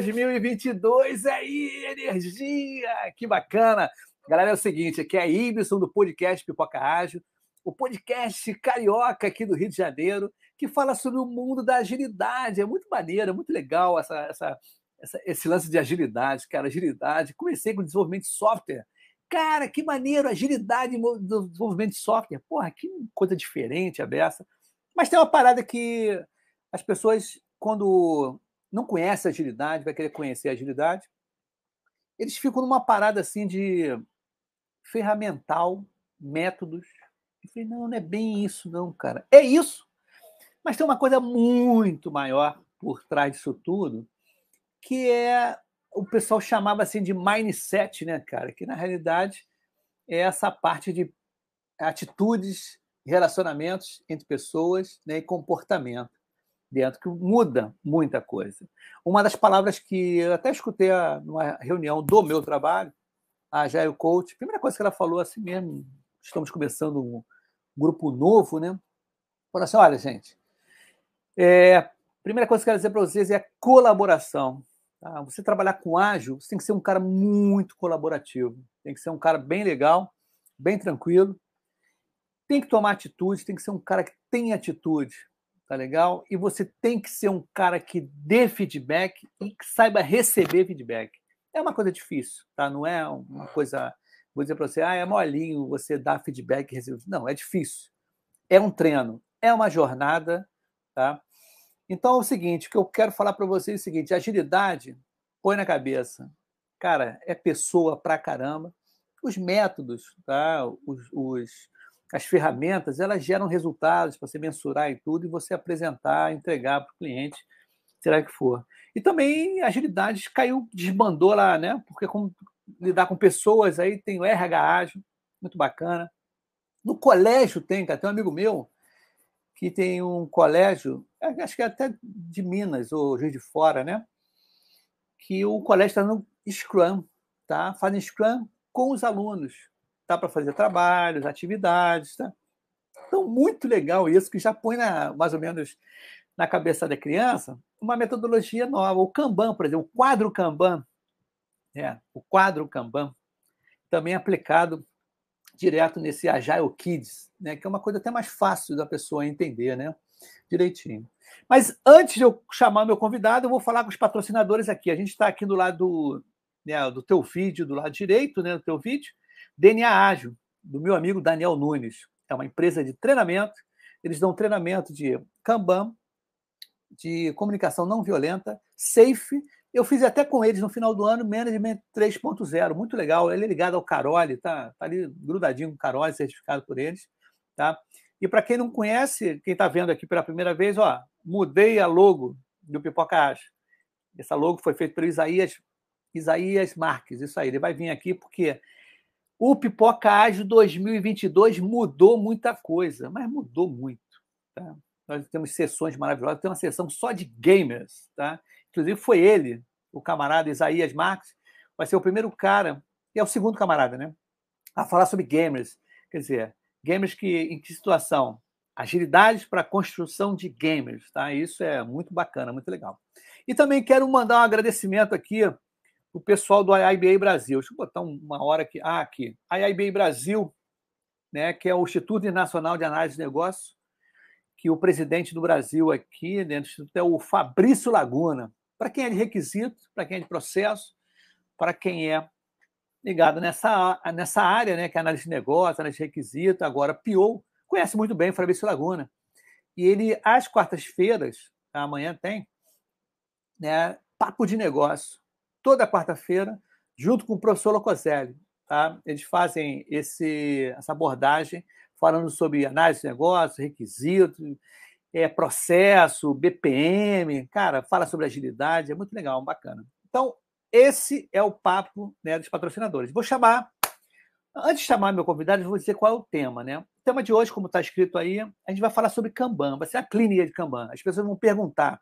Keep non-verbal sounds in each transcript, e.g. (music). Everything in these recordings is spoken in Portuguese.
2022 aí, energia! Que bacana! Galera, é o seguinte, aqui é a Ibson do podcast Pipoca Ágil, o podcast carioca aqui do Rio de Janeiro, que fala sobre o mundo da agilidade. É muito maneiro, é muito legal essa, essa, essa, esse lance de agilidade, cara, agilidade. Comecei com desenvolvimento de software. Cara, que maneiro, agilidade do desenvolvimento de software. Porra, que coisa diferente a beça. Mas tem uma parada que as pessoas, quando não conhecem agilidade, vai querer conhecer a agilidade, eles ficam numa parada assim de ferramental, métodos. Eu falei, não, não é bem isso, não, cara. É isso, mas tem uma coisa muito maior por trás disso tudo, que é o pessoal chamava assim de mindset, né, cara? Que na realidade é essa parte de atitudes, relacionamentos entre pessoas né, e comportamento dentro, que muda muita coisa. Uma das palavras que eu até escutei numa reunião do meu trabalho, a Jair Coach, a primeira coisa que ela falou assim mesmo, estamos começando um grupo novo, né? Falou assim: olha, gente, é, primeira coisa que eu quero dizer para vocês é colaboração. Tá? Você trabalhar com ágil, você tem que ser um cara muito colaborativo, tem que ser um cara bem legal, bem tranquilo, tem que tomar atitude, tem que ser um cara que tem atitude, tá legal? E você tem que ser um cara que dê feedback e que saiba receber feedback. É uma coisa difícil, tá? Não é uma coisa, vou dizer para você, ah, é molinho você dar feedback e receber. Não, é difícil. É um treino, é uma jornada, tá? Então é o seguinte, o que eu quero falar para vocês é o seguinte, agilidade, põe na cabeça. Cara, é pessoa pra caramba. Os métodos, tá? Os, os as ferramentas elas geram resultados para você mensurar e tudo e você apresentar, entregar para o cliente, será que for. E também a agilidade caiu, desbandou lá, né? Porque como lidar com pessoas aí tem o RH ágil, muito bacana. No colégio tem, cara, tem um amigo meu que tem um colégio, é, acho que é até de Minas ou Rio de Fora, né? Que o colégio está no Scrum, tá? Fazem Scrum com os alunos dá para fazer trabalhos, atividades. Tá? Então, muito legal isso, que já põe na, mais ou menos na cabeça da criança uma metodologia nova. O Kanban, por exemplo, o quadro Kanban, é, o quadro Kanban, também aplicado direto nesse Agile Kids, né, que é uma coisa até mais fácil da pessoa entender, né, direitinho. Mas antes de eu chamar meu convidado, eu vou falar com os patrocinadores aqui. A gente está aqui do lado do, né, do teu vídeo, do lado direito né, do teu vídeo, DNA Ágil, do meu amigo Daniel Nunes. É uma empresa de treinamento. Eles dão treinamento de Kanban, de comunicação não violenta, SAFE. Eu fiz até com eles no final do ano Management 3.0, muito legal. Ele é ligado ao Carole, tá, tá ali grudadinho com o Carole, certificado por eles. Tá? E para quem não conhece, quem está vendo aqui pela primeira vez, ó, mudei a logo do Pipoca Ágil. Essa logo foi feita pelo Isaías, Isaías Marques. Isso aí, ele vai vir aqui porque o Pipoca Ágil 2022 mudou muita coisa, mas mudou muito. Tá? Nós temos sessões maravilhosas, tem uma sessão só de gamers. Tá? Inclusive, foi ele, o camarada Isaías Marques, vai ser o primeiro cara, e é o segundo camarada, né? A falar sobre gamers. Quer dizer, gamers que em que situação? Agilidades para a construção de gamers, tá? Isso é muito bacana, muito legal. E também quero mandar um agradecimento aqui o pessoal do IIBA Brasil. Deixa eu botar uma hora aqui. Ah, aqui. IIBA Brasil, né, que é o Instituto Nacional de Análise de Negócios, que o presidente do Brasil aqui, né, do Instituto, é o Fabrício Laguna. Para quem é de requisito, para quem é de processo, para quem é ligado nessa, nessa área, né, que é análise de negócio, análise de requisito, agora PO, conhece muito bem o Fabrício Laguna. E ele, às quartas-feiras, amanhã tem, né, papo de negócio toda quarta-feira, junto com o professor Locoselli. Tá? Eles fazem esse, essa abordagem falando sobre análise de negócio, requisitos, é, processo, BPM, cara, fala sobre agilidade, é muito legal, bacana. Então, esse é o papo né, dos patrocinadores. Vou chamar, antes de chamar meu convidado, vou dizer qual é o tema. Né? O tema de hoje, como está escrito aí, a gente vai falar sobre Kanban, vai ser a clínica de Kanban. As pessoas vão perguntar.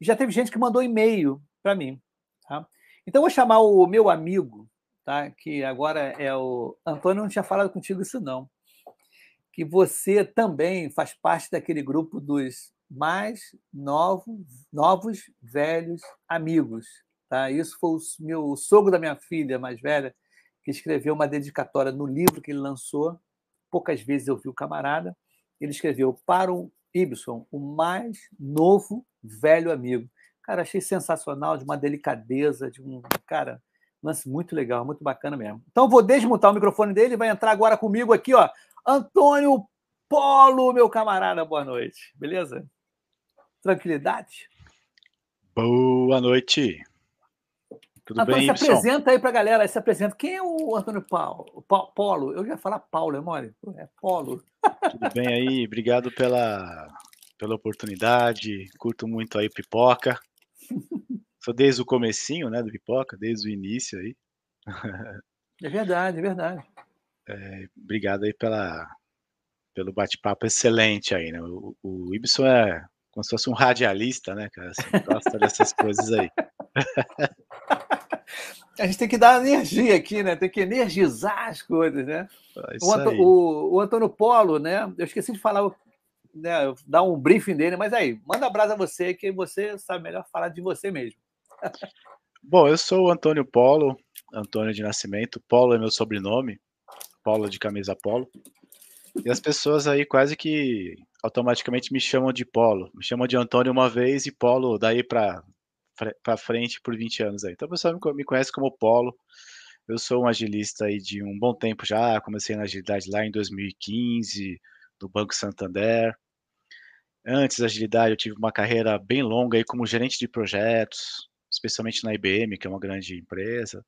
Já teve gente que mandou e-mail para mim. Tá? Então, vou chamar o meu amigo, tá? que agora é o. Antônio não tinha falado contigo isso, não. Que você também faz parte daquele grupo dos mais novos, novos velhos amigos. Tá? Isso foi o, meu, o sogro da minha filha mais velha, que escreveu uma dedicatória no livro que ele lançou. Poucas vezes eu vi o camarada. Ele escreveu para o Ibson, o mais novo velho amigo. Cara, achei sensacional, de uma delicadeza, de um. Cara, lance muito legal, muito bacana mesmo. Então, vou desmutar o microfone dele, vai entrar agora comigo aqui, ó. Antônio Polo, meu camarada, boa noite. Beleza? Tranquilidade? Boa noite. Tudo Antônio, bem, se apresenta aí para a galera, se apresenta. Quem é o Antônio Paulo? Polo? Eu ia falar Paulo, é mole? É Polo. Tudo bem aí? Obrigado pela, pela oportunidade. Curto muito aí pipoca. Sou desde o comecinho, né, do pipoca, desde o início aí. É verdade, é verdade. É, obrigado aí pela, pelo bate-papo excelente aí, né? O, o Ibson é como se fosse um radialista, né, cara? Assim, gosta dessas coisas aí. (laughs) A gente tem que dar energia aqui, né? Tem que energizar as coisas, né? É o, Anto, o, o, Antônio Polo, né? Eu esqueci de falar, né, dar um briefing dele, mas aí, manda abraço a você, que você sabe melhor falar de você mesmo. Bom, eu sou o Antônio Polo, Antônio de Nascimento. Polo é meu sobrenome, Polo de camisa Polo. E as pessoas aí quase que automaticamente me chamam de Polo. Me chamam de Antônio uma vez e Polo daí para para frente por 20 anos aí. Então o pessoal me conhece como Polo. Eu sou um agilista aí de um bom tempo já, comecei na agilidade lá em 2015, no Banco Santander. Antes da agilidade eu tive uma carreira bem longa aí como gerente de projetos, especialmente na IBM, que é uma grande empresa.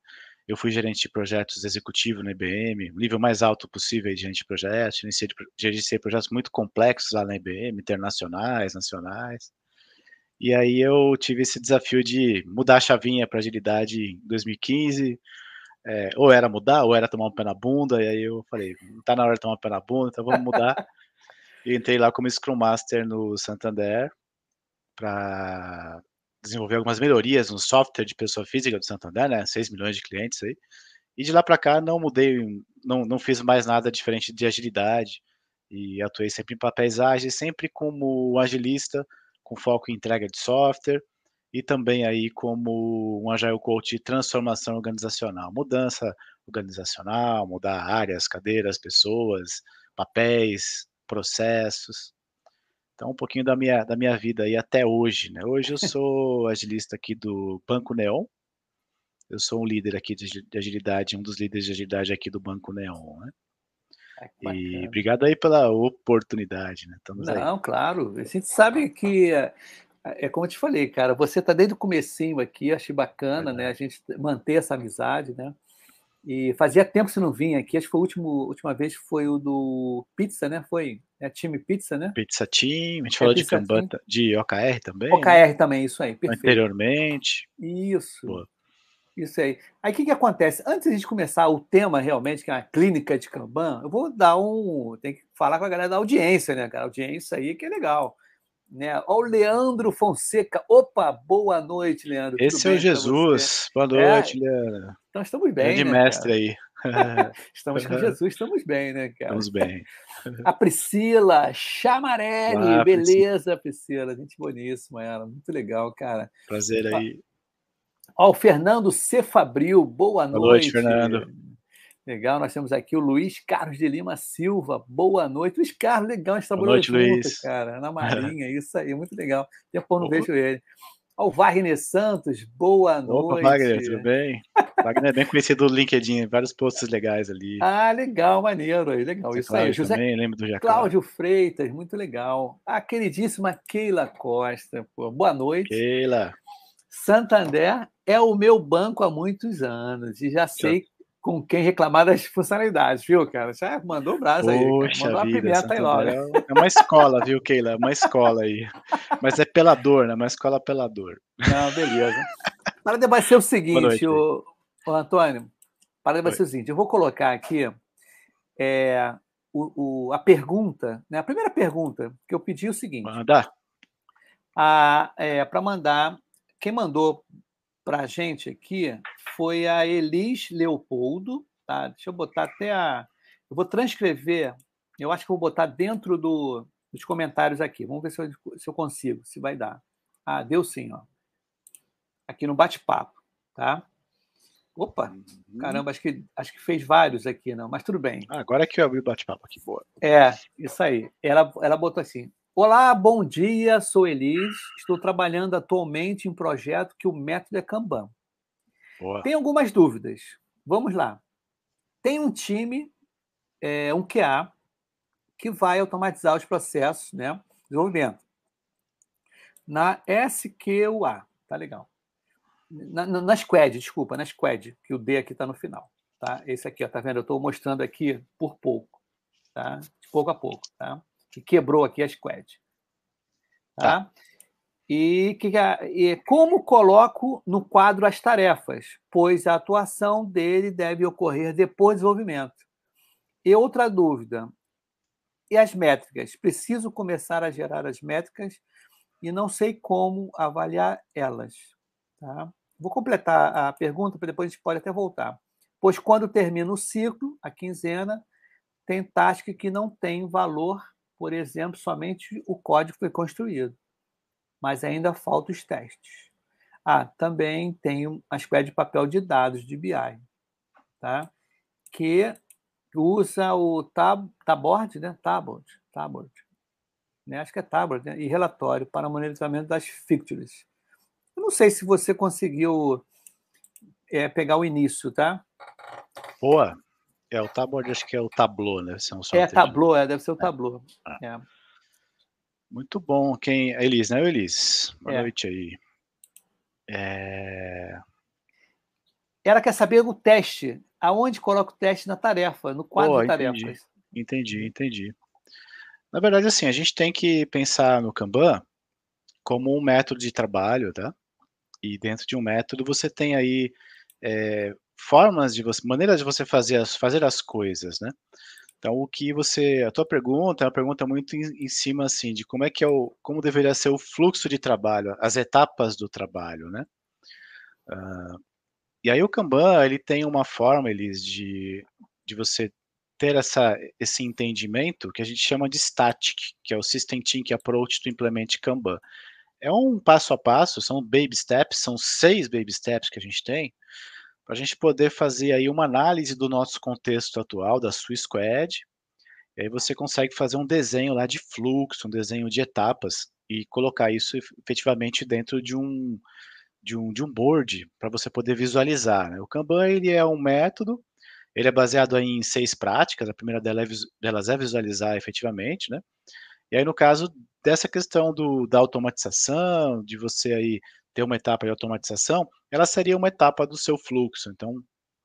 Eu fui gerente de projetos executivo na IBM, nível mais alto possível de gerente de projetos, gerenciei projetos muito complexos lá na IBM, internacionais, nacionais. E aí eu tive esse desafio de mudar a chavinha para agilidade em 2015. É, ou era mudar, ou era tomar um pé na bunda. E aí eu falei, não tá na hora de tomar um pé na bunda, então vamos mudar. (laughs) e entrei lá como Scrum Master no Santander para desenvolver algumas melhorias no software de pessoa física do Santander, né? 6 milhões de clientes aí. E de lá para cá não mudei, não, não fiz mais nada diferente de agilidade e atuei sempre em papéis ágeis, sempre como agilista, com foco em entrega de software e também aí como um agile coach de transformação organizacional, mudança organizacional, mudar áreas, cadeiras, pessoas, papéis, processos. Então, um pouquinho da minha, da minha vida aí até hoje. Né? Hoje eu (laughs) sou agilista aqui do Banco Neon. Eu sou um líder aqui de, agilidade, um dos líderes de agilidade aqui do Banco Neon. Né? e obrigado aí pela oportunidade. Né? Estamos Não, aí. claro. A gente sabe que é, é como eu te falei, cara, você está desde o comecinho aqui, achei bacana, né? A gente manter essa amizade, né? E fazia tempo que você não vinha aqui, acho que foi a última, última vez foi o do Pizza, né? Foi é, time Pizza, né? Pizza Team, a gente é, falou de Kanban, de OKR também. OKR né? também, isso aí, perfeito. Anteriormente. Isso. Boa. Isso aí. Aí o que, que acontece? Antes de começar o tema realmente, que é a clínica de Kanban, eu vou dar um. Tem que falar com a galera da audiência, né, cara? A audiência aí que é legal. Né? Ó, o Leandro Fonseca. Opa, boa noite, Leandro. Esse é o Jesus. Boa noite, é, Leandro. Então estamos bem. De né, mestre cara? aí. (laughs) estamos com Jesus, estamos bem, né, cara? Estamos bem. A Priscila Chamarelli, Olá, beleza, Priscila. Gente boníssima ela, muito legal, cara. Prazer aí. Ó, o Fernando C. Fabril, boa, boa noite. Boa noite, Fernando. Legal, nós temos aqui o Luiz Carlos de Lima Silva. Boa noite. Luiz Carlos, legal, a gente trabalhou noite, juntos, Luiz. cara, na (laughs) Marinha, isso aí, muito legal. Tempo não vejo ele. Ó, o Wagner Santos, boa noite. Opa, Wagner, tudo bem? Wagner é bem conhecido do LinkedIn, vários posts legais ali. Ah, legal, maneiro aí, legal. Você isso aí, José também, lembro do Jacó. Cláudio Freitas, muito legal. A queridíssima Keila Costa, pô, boa noite. Keila. Santander é o meu banco há muitos anos e já sei com quem reclamar das funcionalidades, viu, cara? Já mandou o braço aí. Poxa mandou vida, a pimenta aí logo. É uma escola, viu, Keila? É uma escola aí. Mas é pelador, né? Uma escola pelador. Não, beleza. Para vai ser o seguinte, o, o Antônio. Para vai ser o seguinte, eu vou colocar aqui é, o, o, a pergunta, né? A primeira pergunta que eu pedi é o seguinte. Mandar. É, para mandar, quem mandou para a gente aqui foi a Elis Leopoldo. Tá? Deixa eu botar até a. Eu vou transcrever, eu acho que vou botar dentro do, dos comentários aqui. Vamos ver se eu, se eu consigo, se vai dar. Ah, deu sim, ó. Aqui no bate-papo. tá? Opa, uhum. caramba, acho que, acho que fez vários aqui, não, mas tudo bem. Ah, agora é que eu abri o bate-papo aqui, boa. É, isso aí. Ela, ela botou assim: Olá, bom dia, sou Elis, estou trabalhando atualmente em um projeto que o método é Kanban. Boa. Tem algumas dúvidas. Vamos lá. Tem um time, é, um QA, que vai automatizar os processos, né? De desenvolvimento. Na SQA, tá legal. Na, na, na Squad, desculpa, na Squad, que o D aqui está no final. Tá? Esse aqui, ó, tá vendo? Eu estou mostrando aqui por pouco, tá? De pouco a pouco, tá? Que quebrou aqui a Squad. Tá? tá. E, que, e como coloco no quadro as tarefas? Pois a atuação dele deve ocorrer depois do desenvolvimento. E outra dúvida, e as métricas? Preciso começar a gerar as métricas e não sei como avaliar elas. Tá? Vou completar a pergunta, para depois a gente pode até voltar. Pois quando termina o ciclo, a quinzena, tem task que não tem valor, por exemplo, somente o código foi construído, mas ainda faltam os testes. Ah, também tem uma espécie de papel de dados de BI, tá? que usa o tab, Tabord, né? Tabord, Tabord, né? acho que é Tabord, né? e relatório para monitoramento das features. Eu não sei se você conseguiu é, pegar o início, tá? Boa. É o Tabord, acho que é o Tableau, né? é, Tableau, é, deve ser o é. Tableau. É. É. Muito bom. Quem? Elis, né, Elis? Boa é. noite aí. É... Ela quer saber o teste aonde coloca o teste na tarefa, no quadro oh, de tarefas. Entendi, entendi. Na verdade, assim, a gente tem que pensar no Kanban como um método de trabalho, tá? E dentro de um método você tem aí é, formas de você, maneiras de você fazer as, fazer as coisas, né? Então, o que você, a tua pergunta é uma pergunta muito em, em, cima, assim, de como é que é o, como deveria ser o fluxo de trabalho, as etapas do trabalho, né? Uh, e aí o Kanban, ele tem uma forma, Elis, de, de você ter essa, esse entendimento que a gente chama de static, que é o System Thinking Approach to Implement Kanban. É um passo a passo, são baby steps, são seis baby steps que a gente tem, para a gente poder fazer aí uma análise do nosso contexto atual, da sua squad, e aí você consegue fazer um desenho lá de fluxo, um desenho de etapas, e colocar isso efetivamente dentro de um, de um, de um board para você poder visualizar. Né? O Kanban ele é um método, ele é baseado em seis práticas, a primeira delas é visualizar efetivamente, né? E aí, no caso dessa questão do, da automatização, de você aí ter uma etapa de automatização, ela seria uma etapa do seu fluxo. Então,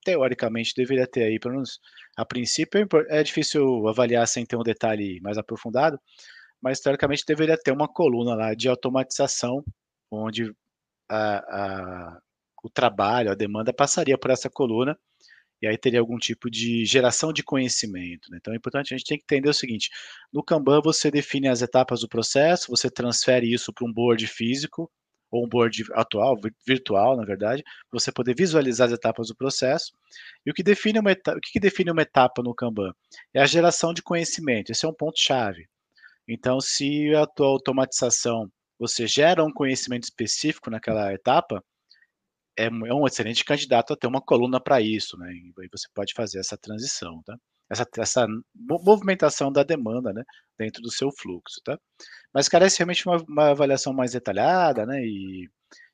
teoricamente, deveria ter aí, pelo menos a princípio, é, é difícil avaliar sem ter um detalhe mais aprofundado, mas teoricamente deveria ter uma coluna lá de automatização, onde a, a, o trabalho, a demanda passaria por essa coluna e aí teria algum tipo de geração de conhecimento. Né? Então é importante a gente tem que entender o seguinte: no Kanban você define as etapas do processo, você transfere isso para um board físico ou um board atual, virtual, na verdade, para você poder visualizar as etapas do processo. E o que define uma etapa, o que define uma etapa no Kanban? É a geração de conhecimento. Esse é um ponto chave. Então, se a tua automatização você gera um conhecimento específico naquela etapa, é, é um excelente candidato a ter uma coluna para isso, né? E você pode fazer essa transição, tá? Essa, essa movimentação da demanda, né? Dentro do seu fluxo, tá? Mas carece realmente uma, uma avaliação mais detalhada, né? E,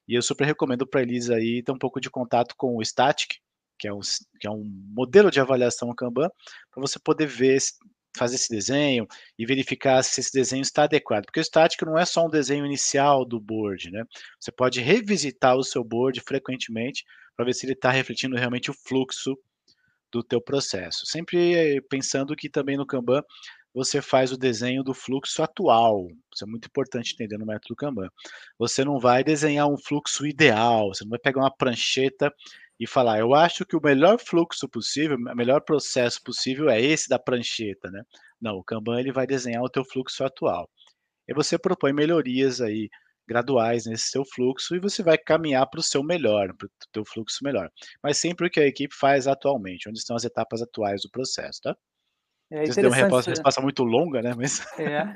e eu super recomendo para eles aí ter um pouco de contato com o Static, que é um, que é um modelo de avaliação Kanban, para você poder ver fazer esse desenho e verificar se esse desenho está adequado, porque o estático não é só um desenho inicial do board, né? Você pode revisitar o seu board frequentemente para ver se ele está refletindo realmente o fluxo do teu processo. Sempre pensando que também no Kanban você faz o desenho do fluxo atual. Isso é muito importante entender no método Kanban. Você não vai desenhar um fluxo ideal, você não vai pegar uma prancheta e falar, eu acho que o melhor fluxo possível, o melhor processo possível é esse da prancheta, né? Não, o Kanban ele vai desenhar o teu fluxo atual. E você propõe melhorias aí graduais nesse seu fluxo e você vai caminhar para o seu melhor, para o teu fluxo melhor. Mas sempre o que a equipe faz atualmente, onde estão as etapas atuais do processo, tá? É Você deu uma resposta, resposta muito longa, né? Mas... É.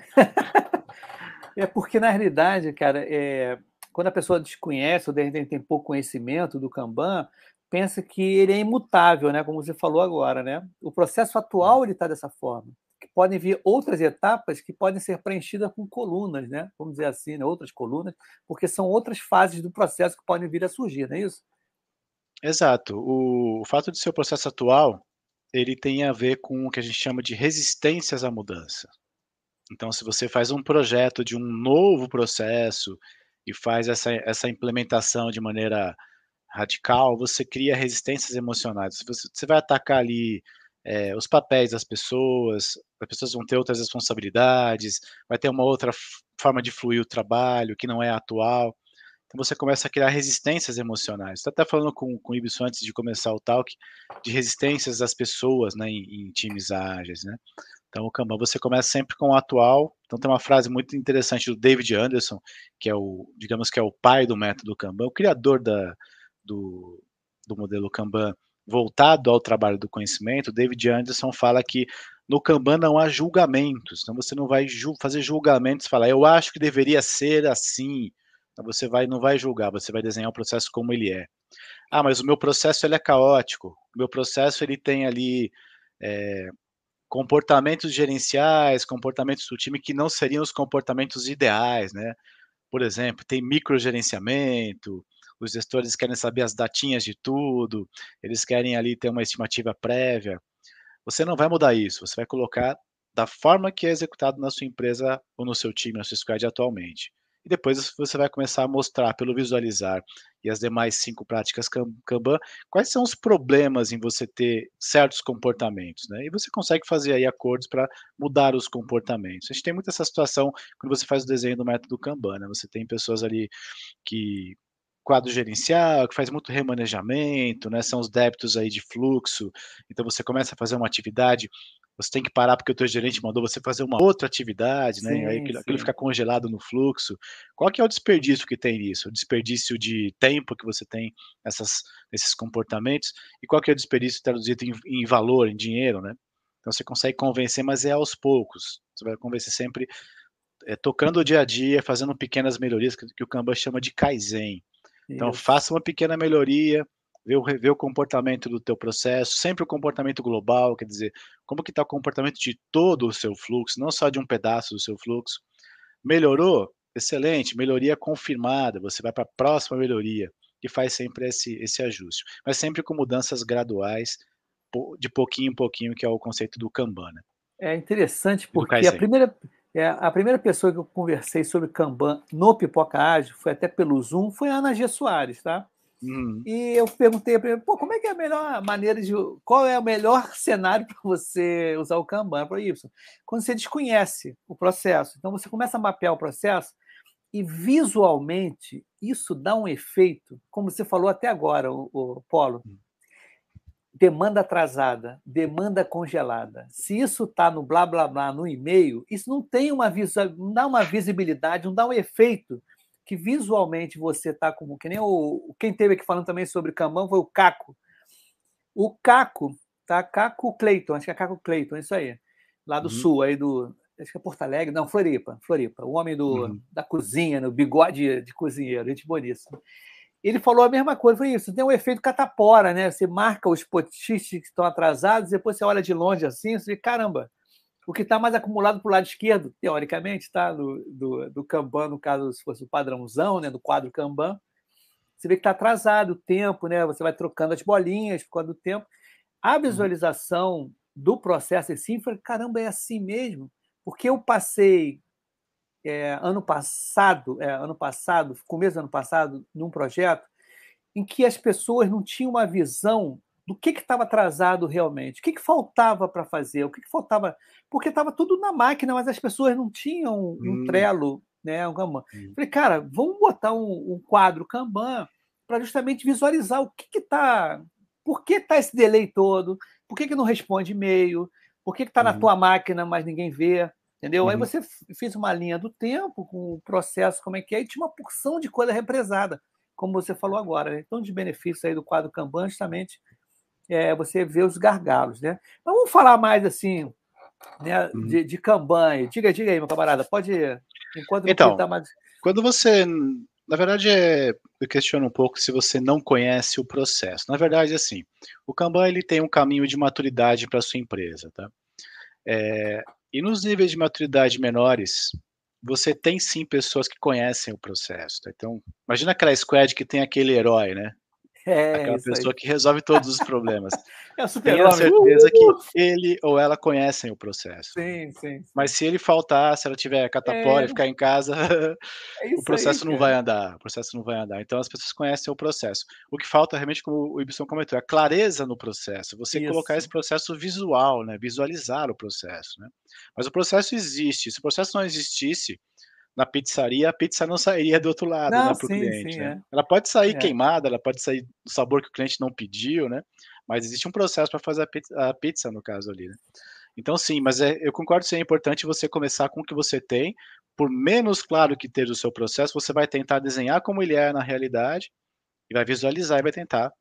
(laughs) é porque, na realidade, cara, é, quando a pessoa desconhece ou de repente tem pouco conhecimento do Kanban, pensa que ele é imutável, né? Como você falou agora, né? O processo atual ele está dessa forma. Que podem vir outras etapas que podem ser preenchidas com colunas, né? Vamos dizer assim, né? outras colunas, porque são outras fases do processo que podem vir a surgir, não é isso? Exato. O, o fato de ser o processo atual, ele tem a ver com o que a gente chama de resistências à mudança. Então, se você faz um projeto de um novo processo e faz essa, essa implementação de maneira radical, você cria resistências emocionais. Você, você vai atacar ali é, os papéis das pessoas, as pessoas vão ter outras responsabilidades, vai ter uma outra forma de fluir o trabalho que não é atual. Então você começa a criar resistências emocionais. Estou até falando com, com o Ibson antes de começar o talk, de resistências das pessoas né, em, em times ágeis. Né? Então, o Kanban, você começa sempre com o atual. Então, tem uma frase muito interessante do David Anderson, que é o, digamos que é o pai do método Kanban, o criador da, do, do modelo Kanban voltado ao trabalho do conhecimento. David Anderson fala que no Kanban não há julgamentos. Então, você não vai ju fazer julgamentos, falar, eu acho que deveria ser assim. Então, você vai, não vai julgar, você vai desenhar o processo como ele é. Ah, mas o meu processo ele é caótico. O meu processo ele tem ali é, comportamentos gerenciais, comportamentos do time que não seriam os comportamentos ideais, né? Por exemplo, tem microgerenciamento, os gestores querem saber as datinhas de tudo, eles querem ali ter uma estimativa prévia. Você não vai mudar isso, você vai colocar da forma que é executado na sua empresa ou no seu time, na sua squad atualmente e depois você vai começar a mostrar pelo visualizar e as demais cinco práticas Kanban, quais são os problemas em você ter certos comportamentos, né? E você consegue fazer aí acordos para mudar os comportamentos. A gente tem muito essa situação quando você faz o desenho do método Kanban, né? Você tem pessoas ali que quadro gerencial, que faz muito remanejamento, né? São os débitos aí de fluxo. Então você começa a fazer uma atividade, você tem que parar porque o teu gerente mandou você fazer uma outra atividade, né? Sim, aí aquilo, aquilo, fica congelado no fluxo. Qual que é o desperdício que tem nisso? O desperdício de tempo que você tem nessas, nesses comportamentos e qual que é o desperdício traduzido em, em valor, em dinheiro, né? Então você consegue convencer, mas é aos poucos. Você vai convencer sempre é, tocando o dia a dia, fazendo pequenas melhorias que, que o Kanban chama de Kaizen. Então Isso. faça uma pequena melhoria, ver o, ver o comportamento do teu processo, sempre o comportamento global, quer dizer, como que está o comportamento de todo o seu fluxo, não só de um pedaço do seu fluxo. Melhorou? Excelente, melhoria confirmada, você vai para a próxima melhoria e faz sempre esse, esse ajuste, mas sempre com mudanças graduais, de pouquinho em pouquinho, que é o conceito do Kanban. Né? É interessante porque a primeira, é, a primeira pessoa que eu conversei sobre Kanban no Pipoca Ágil, foi até pelo Zoom, foi a Ana G. Soares, tá? Uhum. E eu perguntei para ele, pô, como é que é a melhor maneira de. Qual é o melhor (laughs) cenário para você usar o Kanban? Para Y. Quando você desconhece o processo. Então você começa a mapear o processo e visualmente isso dá um efeito, como você falou até agora, o, o Polo. Hum. Demanda atrasada, demanda congelada. Se isso está no blá blá blá no e-mail, isso não tem uma não dá uma visibilidade, não dá um efeito que visualmente você está como. Que nem o. Quem teve aqui falando também sobre Kanban foi o Caco. O Caco, tá? Caco Cleiton, acho que é Caco Cleiton, isso aí. Lá do uhum. sul, aí do. Acho que é Porto Alegre, não, Floripa, Floripa. O homem do, uhum. da cozinha, no bigode de cozinheiro, gente boníssima. Ele falou a mesma coisa, foi isso, tem um efeito catapora, né? Você marca os potistas que estão atrasados, depois você olha de longe assim, você diz, caramba, o que está mais acumulado para o lado esquerdo, teoricamente, tá? do, do, do Kanban, no caso, se fosse o padrãozão, né? do quadro Kanban, você vê que está atrasado o tempo, né? você vai trocando as bolinhas por causa do tempo. A uhum. visualização do processo em si, foi, caramba, é assim mesmo? Porque eu passei é, ano passado, é, ano passado, começo do ano passado, num projeto em que as pessoas não tinham uma visão do que estava atrasado realmente, o que, que faltava para fazer, o que, que faltava. Porque estava tudo na máquina, mas as pessoas não tinham um hum. Trello, né, um Kanban. Hum. Falei, cara, vamos botar um, um quadro Kanban para justamente visualizar o que está. Por que está esse delay todo? Por que, que não responde e-mail? Por que está na uhum. tua máquina, mas ninguém vê? Entendeu? Uhum. Aí você fez uma linha do tempo com o processo, como é que é, e tinha uma porção de coisa represada, como você falou agora. Né? Então, de benefício aí do quadro Kanban, justamente é, você vê os gargalos, né? Mas vamos falar mais assim, né, uhum. de, de Kanban. Diga, diga aí, meu camarada, pode. Enquanto então, tá mais... quando você na verdade, é, eu questiono um pouco se você não conhece o processo. Na verdade, assim, o Kanban ele tem um caminho de maturidade para sua empresa, tá? É, e nos níveis de maturidade menores, você tem sim pessoas que conhecem o processo. Tá? Então, imagina aquela squad que tem aquele herói, né? (laughs) É, Aquela pessoa aí. que resolve todos os problemas. (laughs) É Tenha certeza uh! que ele ou ela conhecem o processo. Sim, sim. sim. Mas se ele faltar, se ela tiver catapora é. e ficar em casa, (laughs) é o processo aí, não vai andar. O processo não vai andar. Então as pessoas conhecem o processo. O que falta realmente, como o Ibson comentou, é a clareza no processo. Você isso. colocar esse processo visual, né? Visualizar o processo, né? Mas o processo existe. Se o processo não existisse, na pizzaria, a pizza não sairia do outro lado, não, né, para o cliente. Sim, né? é. Ela pode sair é. queimada, ela pode sair do sabor que o cliente não pediu, né? Mas existe um processo para fazer a pizza, a pizza, no caso ali, né? Então, sim, mas é, eu concordo que é importante você começar com o que você tem, por menos claro que ter o seu processo, você vai tentar desenhar como ele é na realidade, e vai visualizar e vai tentar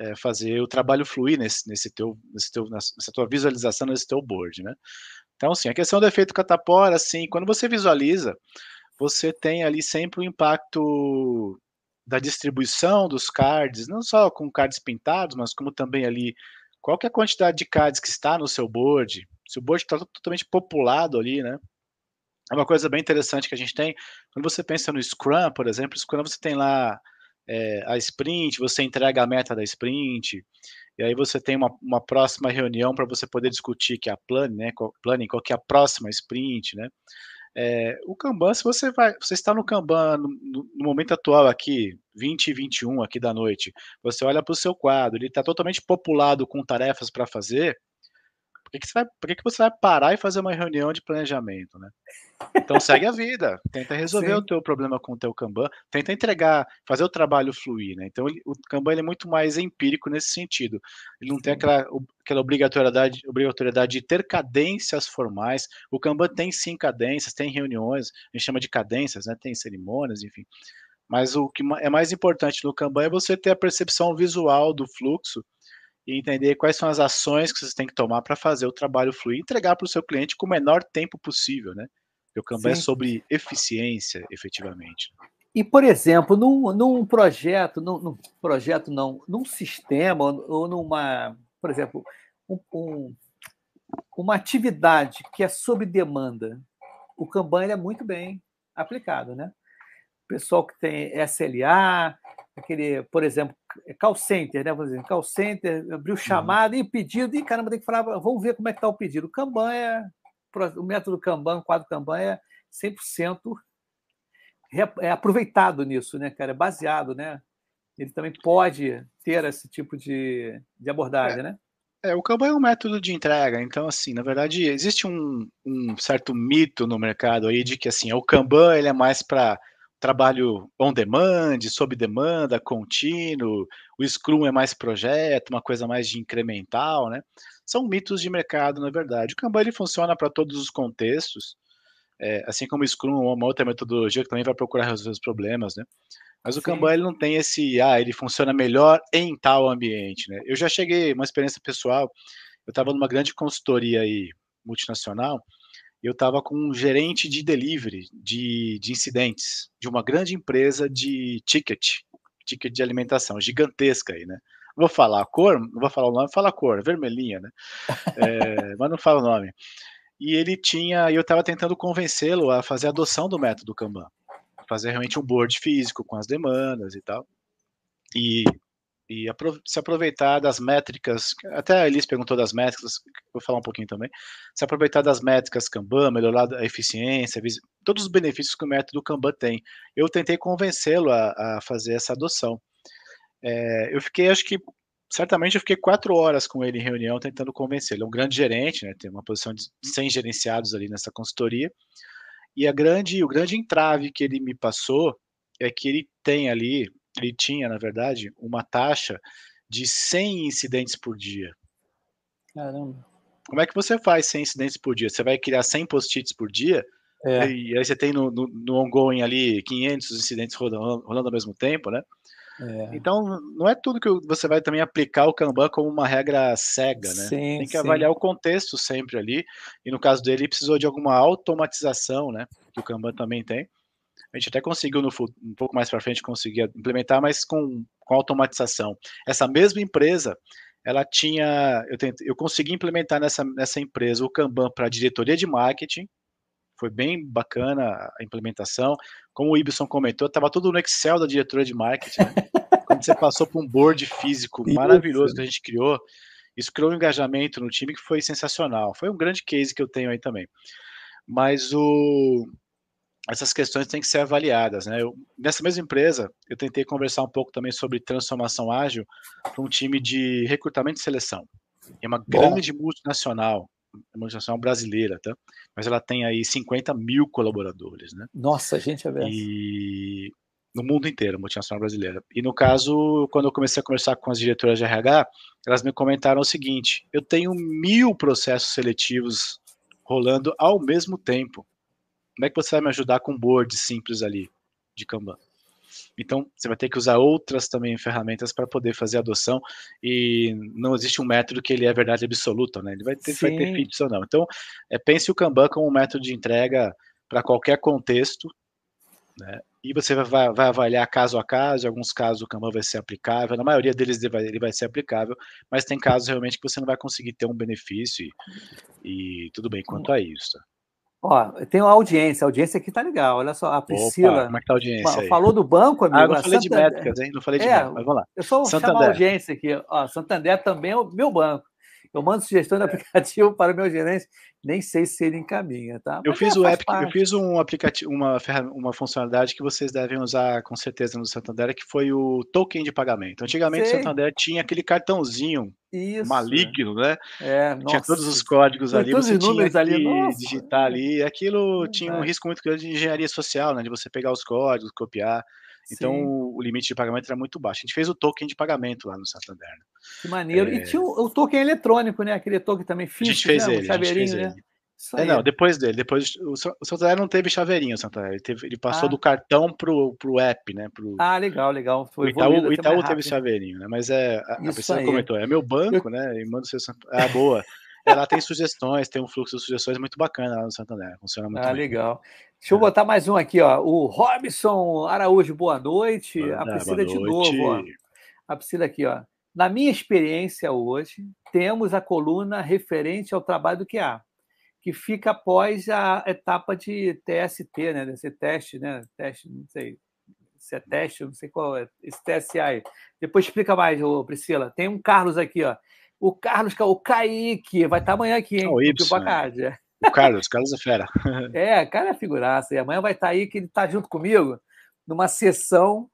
é, fazer o trabalho fluir nesse, nesse teu, nesse teu, nessa tua visualização, nesse teu board, né? Então, sim, a questão do efeito catapora, assim, quando você visualiza, você tem ali sempre o impacto da distribuição dos cards, não só com cards pintados, mas como também ali qual é a quantidade de cards que está no seu board. Se o board está totalmente populado ali, né? É uma coisa bem interessante que a gente tem. Quando você pensa no Scrum, por exemplo, Scrum você tem lá é, a sprint, você entrega a meta da sprint, e aí você tem uma, uma próxima reunião para você poder discutir que é a plan, né, planning, qual que é a próxima sprint, né? É, o Kanban, se você vai, você está no Kanban no, no, momento atual aqui, 20 e 21 aqui da noite, você olha para o seu quadro, ele está totalmente populado com tarefas para fazer, por que, que, você vai, por que, que você vai parar e fazer uma reunião de planejamento, né? Então segue a vida, tenta resolver Sim. o teu problema com o teu Kanban, tenta entregar, fazer o trabalho fluir, né? Então ele, o Kanban é muito mais empírico nesse sentido. Ele não Sim. tem aquela, aquela obrigatoriedade, obrigatoriedade de ter cadências formais. O Kanban tem sim cadências, tem reuniões, a gente chama de cadências, né? Tem cerimônias, enfim. Mas o que é mais importante no Kanban é você ter a percepção visual do fluxo e entender quais são as ações que você tem que tomar para fazer o trabalho fluir e entregar para o seu cliente com o menor tempo possível, né? O Kanban é sobre eficiência, efetivamente. E, por exemplo, num, num projeto, num, num, projeto não, num sistema ou numa, por exemplo, um, um, uma atividade que é sob demanda, o Kanban é muito bem aplicado, né? O pessoal que tem SLA, aquele, por exemplo, call center, né? Por exemplo, call center, abriu chamada uhum. e pedido, e caramba, tem que falar, vamos ver como é que está o pedido. O Kanban é, o método Kanban, o quadro Kanban é 100% é aproveitado nisso, né, cara? É baseado, né? Ele também pode ter esse tipo de, de abordagem, é. né? É, o Kanban é um método de entrega, então, assim, na verdade, existe um, um certo mito no mercado aí de que, assim, o Kanban, ele é mais para trabalho on demand, sob demanda, contínuo, o Scrum é mais projeto, uma coisa mais de incremental, né? São mitos de mercado, na verdade. O Kanban ele funciona para todos os contextos, é, assim como o Scrum, uma outra metodologia que também vai procurar resolver os problemas, né? Mas o Sim. Kanban ele não tem esse, ah, ele funciona melhor em tal ambiente, né? Eu já cheguei, uma experiência pessoal, eu estava numa grande consultoria aí, multinacional, eu estava com um gerente de delivery de, de incidentes de uma grande empresa de ticket, ticket de alimentação, gigantesca aí, né? Vou falar a cor, não vou falar o nome, fala a cor, vermelhinha, né? É, (laughs) mas não fala o nome. E ele tinha, eu estava tentando convencê-lo a fazer a adoção do método Kanban, fazer realmente um board físico com as demandas e tal. E e se aproveitar das métricas, até a Elis perguntou das métricas, vou falar um pouquinho também, se aproveitar das métricas Kanban, melhorar a eficiência, todos os benefícios que o método Kanban tem. Eu tentei convencê-lo a, a, fazer essa adoção. É, eu fiquei, acho que, certamente eu fiquei quatro horas com ele em reunião tentando convencê-lo. É um grande gerente, né, tem uma posição de 100 gerenciados ali nessa consultoria, e a grande, o grande entrave que ele me passou é que ele tem ali ele tinha, na verdade, uma taxa de 100 incidentes por dia. Caramba. Como é que você faz 100 incidentes por dia? Você vai criar 100 post-its por dia? É. E aí você tem no, no, no, ongoing ali 500 incidentes rolando, rolando ao mesmo tempo, né? É. Então, não é tudo que você vai também aplicar o Kanban como uma regra cega, né? Sim, tem que sim. avaliar o contexto sempre ali. E no caso dele, precisou de alguma automatização, né? Que o Kanban também tem A gente até conseguiu no, um pouco mais para frente conseguir implementar, mas com, com automatização. Essa mesma empresa, ela tinha, eu, tentei, eu consegui implementar nessa, nessa empresa o Kanban para a diretoria de marketing, foi bem bacana a implementação. Como o Ibson comentou, estava tudo no Excel da diretoria de marketing. Né? Quando você passou por um board físico maravilhoso que a gente criou, isso criou um engajamento no time que foi sensacional. Foi um grande case que eu tenho aí também. Mas o, essas questões têm que ser avaliadas. Né? Eu, nessa mesma empresa, eu tentei conversar um pouco também sobre transformação ágil para um time de recrutamento e seleção. É uma Bom. grande multinacional, multinacional brasileira, tá? Mas ela tem aí 50 mil colaboradores, né? Nossa, gente é E no mundo inteiro, multinacional brasileira. E no caso, quando eu comecei a conversar com as diretoras de RH, elas me comentaram o seguinte: eu tenho mil processos seletivos rolando ao mesmo tempo. Como é que você vai me ajudar com board simples ali de Kanban? Então, você vai ter que usar outras também ferramentas para poder fazer a adoção e não existe um método que ele é verdade absoluta, né? Ele vai ter, vai ter features ou não. Então, é, pense o Kanban como um método de entrega para qualquer contexto, né? E você vai, vai, avaliar caso a caso, em alguns casos o Kanban vai ser aplicável, na maioria deles ele vai, ele vai ser aplicável, mas tem casos realmente que você não vai conseguir ter um benefício e, e tudo bem quanto a isso. Ó, tem uma audiência, a audiência aqui tá legal. Olha só, a Priscila. Opa, como é que tá a audiência aí? Falou do banco, amigo. Ah, não falei de métricas, hein? Não falei de é, métricas, mas vamos lá. Eu só vou chamar a audiência aqui. Ó, Santander também é o meu banco. Eu mando sugestão de é. aplicativo para o meu gerente, nem sei se ele encaminha, tá? eu fiz é, o Epic, eu fiz um aplicativo, uma, uma funcionalidade que vocês devem usar com certeza no Santander, que foi o token de pagamento. Antigamente sei. o Santander tinha aquele cartãozinho isso. maligno, né? É, nossa. Tinha todos os códigos ali, todos você tinha que ali, digitar ali. Aquilo tinha um risco muito grande de engenharia social, né? De você pegar os códigos, copiar. Então Sim. o limite de pagamento era muito baixo. A gente fez o token de pagamento lá no Santander. Né? Que maneiro. É... E tinha o, o, token eletrônico, né? Aquele token também físico, a gente fez né? ele, né? É, não, depois dele. Depois, o Santander não teve chaveirinho, o Santander. Ele, teve, ele passou ah. do cartão pro, pro app, né? Pro... Ah, legal, legal. Foi o Itaú, o Itaú teve chaveirinho, né? Mas é, a, a pessoa comentou, é meu banco, Eu... né? E manda o seu. Ah, boa. Ela tem sugestões, tem um fluxo de sugestões muito bacana lá no Santander. Funciona muito ah, bem. legal. Deixa eu é. botar mais um aqui, ó. O Robson Araújo, boa noite. a Priscila de novo, ó. A Priscila aqui, ó. Na minha experiência hoje, temos a coluna referente ao trabalho do QA, que fica após a etapa de TST, né? Desse teste, né? Teste, não sei se é teste, não sei qual é, esse aí. Depois explica mais, ô Priscila. Tem um Carlos aqui, ó. O Carlos, o Kaique, vai estar amanhã aqui, hein? O Y, né? O Carlos, Carlos é fera. (laughs) é, cara é figuraça. E amanhã vai estar aí, que ele está junto comigo, numa sessão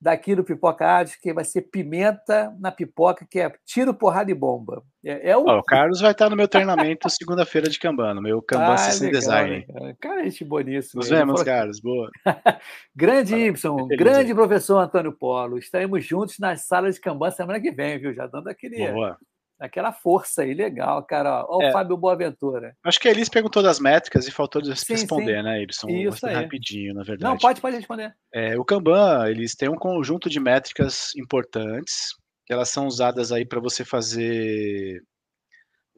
daqui do Pipoca Rádio, que vai ser pimenta na pipoca, que é tiro, porrada e bomba. É, é o... o Carlos vai estar no meu treinamento (laughs) segunda-feira de Kanban, no meu Kanban ah, System Design. Cara. cara, gente boníssimo. Nos vemos, Carlos. Boa. (laughs) grande Y, grande professor Antônio Polo. Estaremos juntos nas salas de Kanban semana que vem, viu? Já dando aquele... Boa aquela força aí, legal, cara. Olha é. o Fábio Boaventura. Acho que a Elis perguntou das métricas e faltou de responder, sim. né, Ibson? Isso aí. rapidinho, na verdade. Não, pode, pode responder. É, o Kanban, eles têm um conjunto de métricas importantes, que elas são usadas aí para você fazer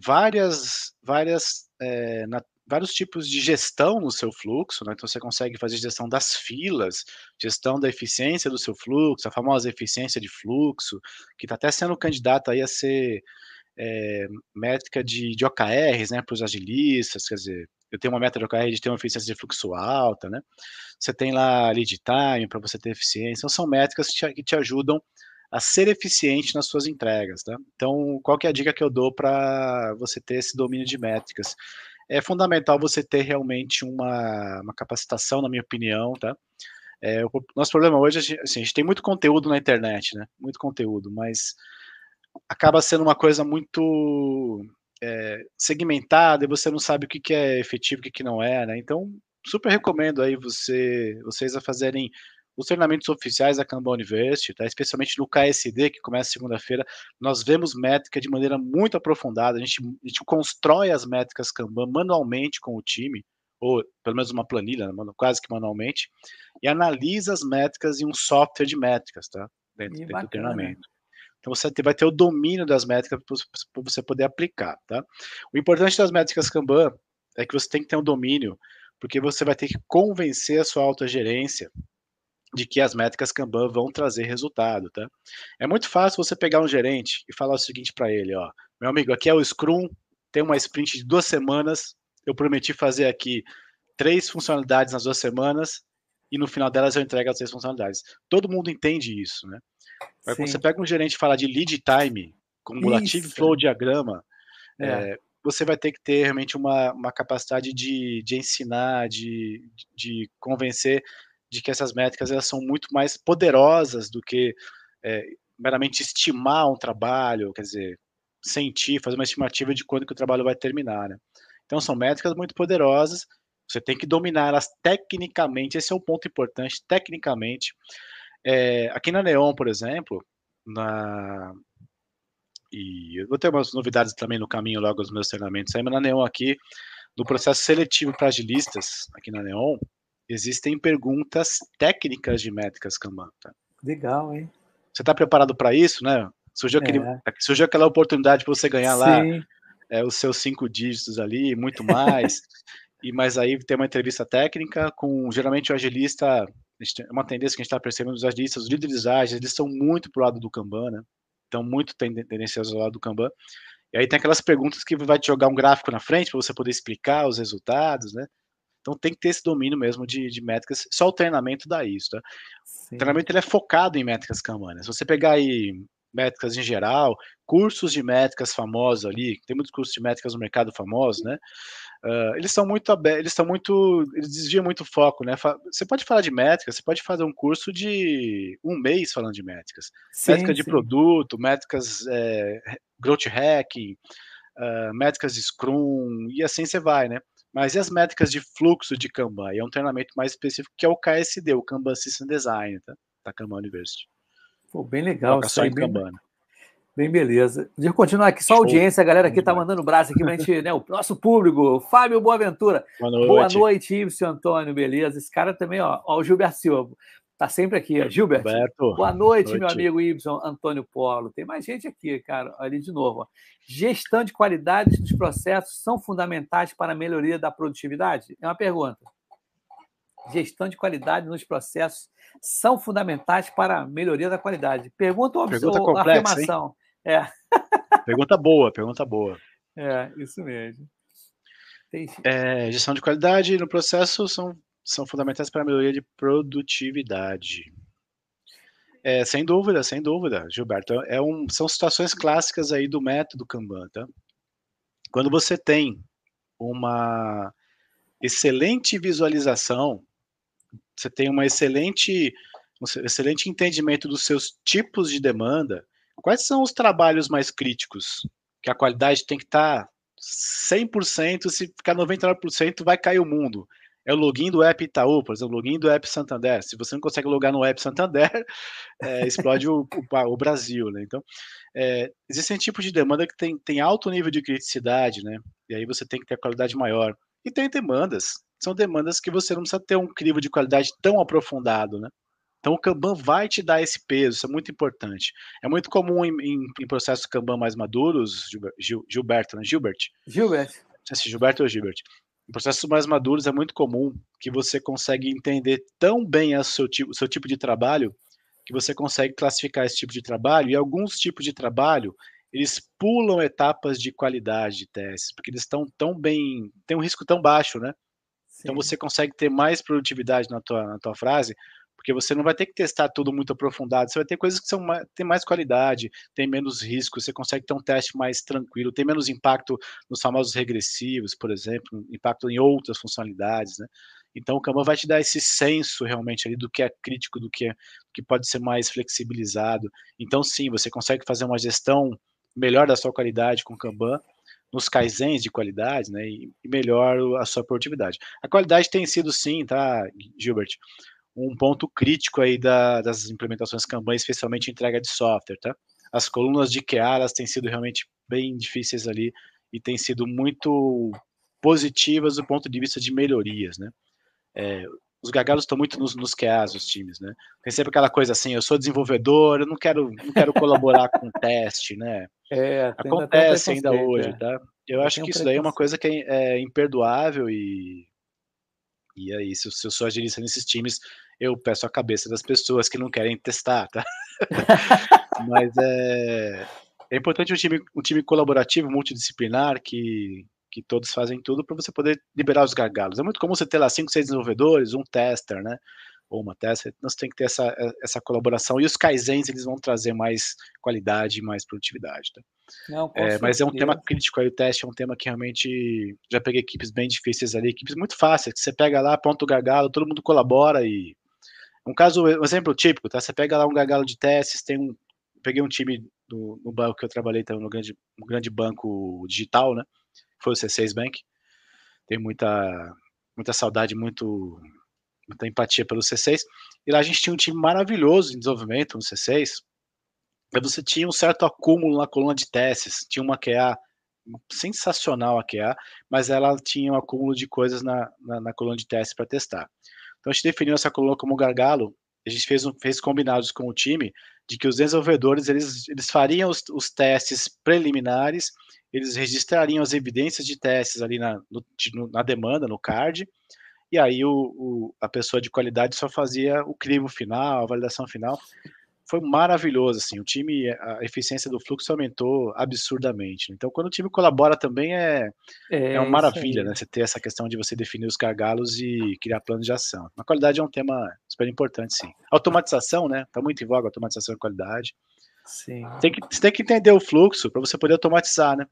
várias, várias, é, na, vários tipos de gestão no seu fluxo, né? Então você consegue fazer gestão das filas, gestão da eficiência do seu fluxo, a famosa eficiência de fluxo, que está até sendo candidata aí a ser é, métrica de, de OKRs, né, para os agilistas, quer dizer, eu tenho uma meta de OKR de ter uma eficiência de fluxo alta, né? Você tem lá lead time para você ter eficiência. Então, são métricas que te, que te, ajudam a ser eficiente nas suas entregas, tá? Então, qual é a dica que eu dou para você ter esse domínio de métricas? É fundamental você ter realmente uma, uma capacitação, na minha opinião, tá? É, o nosso problema hoje, assim, a gente tem muito conteúdo na internet, né? Muito conteúdo, mas acaba sendo uma coisa muito é, segmentada e você não sabe o que, que é efetivo e o que, que não é, né? Então, super recomendo aí você, vocês a fazerem os treinamentos oficiais da Kanban University, tá? especialmente no KSD, que começa segunda-feira, nós vemos métrica de maneira muito aprofundada, a gente, a gente constrói as métricas Kanban manualmente com o time, ou pelo menos uma planilha, né? quase que manualmente, e analisa as métricas em um software de métricas, tá? Dentro, dentro do treinamento. Então você vai ter o domínio das métricas para você poder aplicar, tá? O importante das métricas Kanban é que você tem que ter um domínio porque você vai ter que convencer a sua alta gerência de que as métricas Kanban vão trazer resultado, tá? É muito fácil você pegar um gerente e falar o seguinte para ele, ó, meu amigo, aqui é o Scrum, tem uma sprint de duas semanas, eu prometi fazer aqui três funcionalidades nas duas semanas e no final delas eu entrego as três funcionalidades. Todo mundo entende isso, né? Mas quando você pega um gerente e fala de lead time, cumulativo flow diagrama, é. É, você vai ter que ter realmente uma, uma capacidade de, de ensinar, de, de convencer de que essas métricas elas são muito mais poderosas do que é, meramente estimar um trabalho, quer dizer, sentir, fazer uma estimativa de quando que o trabalho vai terminar. Né? Então são métricas muito poderosas, você tem que dominá-las tecnicamente, esse é um ponto importante, tecnicamente. É, aqui na Neon, por exemplo, na, e eu vou ter umas novidades também no caminho logo aos meus treinamentos aí, mas na Neon aqui, no processo seletivo para agilistas, aqui na Neon, existem perguntas técnicas de métricas Kanban. Tá? Legal, hein? Você está preparado para isso, né? Surgiu, aquele, é. surgiu aquela oportunidade para você ganhar Sim. lá é, os seus cinco dígitos ali, muito mais. (laughs) e Mas aí tem uma entrevista técnica com, geralmente, o agilista, é uma tendência que a gente está percebendo os agilistas, os líderes ágeis, eles são muito pro lado do Kanban, né? Estão muito tendenciosos ao lado do Kanban. E aí tem aquelas perguntas que vai te jogar um gráfico na frente para você poder explicar os resultados, né? Então tem que ter esse domínio mesmo de, de métricas. Só o treinamento dá isso, tá? Sim. O treinamento ele é focado em métricas Kanban. Né? Se você pegar aí métricas em geral, cursos de métricas famosos ali, tem muitos cursos de métricas no mercado famosos, né? Uh, eles são muito abertos, eles são muito, eles desviam muito foco, né? Você pode falar de métricas, você pode fazer um curso de um mês falando de métricas, sim, métrica de produto, métricas é, growth hacking, uh, métricas de Scrum e assim você vai, né? Mas e as métricas de fluxo de Kanban? E é um treinamento mais específico que é o KSD, o Kanban System Design, tá? Da Kanban University. Pô, bem legal. Isso aí, bem, Kanban. Bem, beleza. Deixa eu continuar aqui, só audiência, a galera aqui tá mandando braço aqui pra gente, né? O nosso público, Fábio Boaventura. Boa noite. Boa noite, Ibsen Antônio, beleza? Esse cara também, ó, ó o Gilberto Silva. Tá sempre aqui, ó. Gilberto. Roberto. Boa noite, meu amigo Ibson Antônio Polo. Tem mais gente aqui, cara, ali de novo. Ó. Gestão de qualidade dos processos são fundamentais para a melhoria da produtividade? É uma pergunta. Gestão de qualidade nos processos são fundamentais para a melhoria da qualidade. Pergunta ou, pergunta complexa, afirmação? É. (laughs) Pergunta boa, pergunta boa. É, isso mesmo. Tem... É, gestão de qualidade no processo são, são fundamentais para a melhoria de produtividade. É, sem dúvida, sem dúvida, Gilberto. É um, são situações clássicas aí do método Kanban, tá? Quando você tem uma excelente visualização, você tem uma excelente, um excelente entendimento dos seus tipos de demanda, Quais são os trabalhos mais críticos? Que a qualidade tem que estar tá 100%, se ficar 99% vai cair o mundo. É o login do app Itaú, por exemplo, o login do app Santander. Se você não consegue logar no app Santander, (laughs) é, explode o, o, o, Brasil, né? Então, é, existem tipos de demanda que tem, tem alto nível de criticidade, né? E aí você tem que ter qualidade maior. E tem demandas, são demandas que você não precisa ter um crivo de qualidade tão aprofundado, né? Então o Kanban vai te dar esse peso, isso é muito importante. É muito comum em, em, em processos Kanban mais maduros, Gil, Gilberto, né? Gilbert? Gilbert. Não sei se Gilberto ou Gilbert. Em processos mais maduros é muito comum que você consegue entender tão bem o seu tipo, o seu tipo de trabalho que você consegue classificar esse tipo de trabalho e alguns tipos de trabalho eles pulam etapas de qualidade de testes, porque eles estão tão bem, tem um risco tão baixo, né? Então, você consegue ter mais produtividade na tua, na tua frase, porque você não vai ter que testar tudo muito aprofundado, você vai ter coisas que são mais, tem mais qualidade, tem menos risco, você consegue ter um teste mais tranquilo, tem menos impacto nos famosos regressivos, por exemplo, impacto em outras funcionalidades, né? Então o Kanban vai te dar esse senso realmente ali do que é crítico, do que, é, que pode ser mais flexibilizado. Então sim, você consegue fazer uma gestão melhor da sua qualidade com o Kanban, nos kaizens de qualidade, né, e melhor a sua produtividade. A qualidade tem sido sim, tá, Gilbert, um ponto crítico aí da, das implementações Kanban, especialmente entrega de software, tá? As colunas de QA, elas têm sido realmente bem difíceis ali e têm sido muito positivas do ponto de vista de melhorias, né? É, os gargalos estão muito nos, nos QAs, os times, né? Tem sempre aquela coisa assim, eu sou desenvolvedor, eu não quero, não quero colaborar com (laughs) teste, né? É, Acontece ainda hoje, é. tá? Eu acho que isso daí é uma coisa que é, é imperdoável e E aí, se eu sou agilista nesses times, eu peço a cabeça das pessoas que não querem testar, tá? (laughs) Mas é, é importante um time, um time colaborativo, multidisciplinar, que, que todos fazem tudo para você poder liberar os gargalos. É muito comum você ter lá cinco, seis desenvolvedores, um tester, né? Ou uma tester. Nós tem que ter essa, essa colaboração. E os kaizens, eles vão trazer mais qualidade e mais produtividade, tá? Não, é, mas é um tema crítico aí, o teste é um tema que realmente já peguei equipes bem difíceis ali, equipes muito fáceis, que você pega lá, aponta o gargalo, todo mundo colabora e um caso, um exemplo típico, tá? Você pega lá um gargalo de testes, tem um, peguei um time no, no banco que eu trabalhei, então, no grande, no grande banco digital, né? Foi o C6 Bank. Tem muita, muita saudade, muito, muita empatia pelo C6. E lá a gente tinha um time maravilhoso em desenvolvimento no C6, você tinha um certo acúmulo na coluna de testes, tinha uma QA sensacional a QA, mas ela tinha um acúmulo de coisas na, na, na coluna de testes para testar. Então a gente definiu essa coluna como gargalo, a gente fez, fez combinados com o time de que os desenvolvedores eles, eles fariam os, os testes preliminares, eles registrariam as evidências de testes ali na, no, na demanda, no card, e aí o, o, a pessoa de qualidade só fazia o crivo final, a validação final foi maravilhoso, assim, o time, a eficiência do fluxo aumentou absurdamente. Então, quando o time colabora também é, é, é uma maravilha, né? Você ter essa questão de você definir os gargalos e criar planos de ação. A qualidade é um tema super importante, sim. Automatização, né? Tá muito em voga automatização de qualidade. Sim. Tem que, você tem que entender o fluxo para você poder automatizar, né?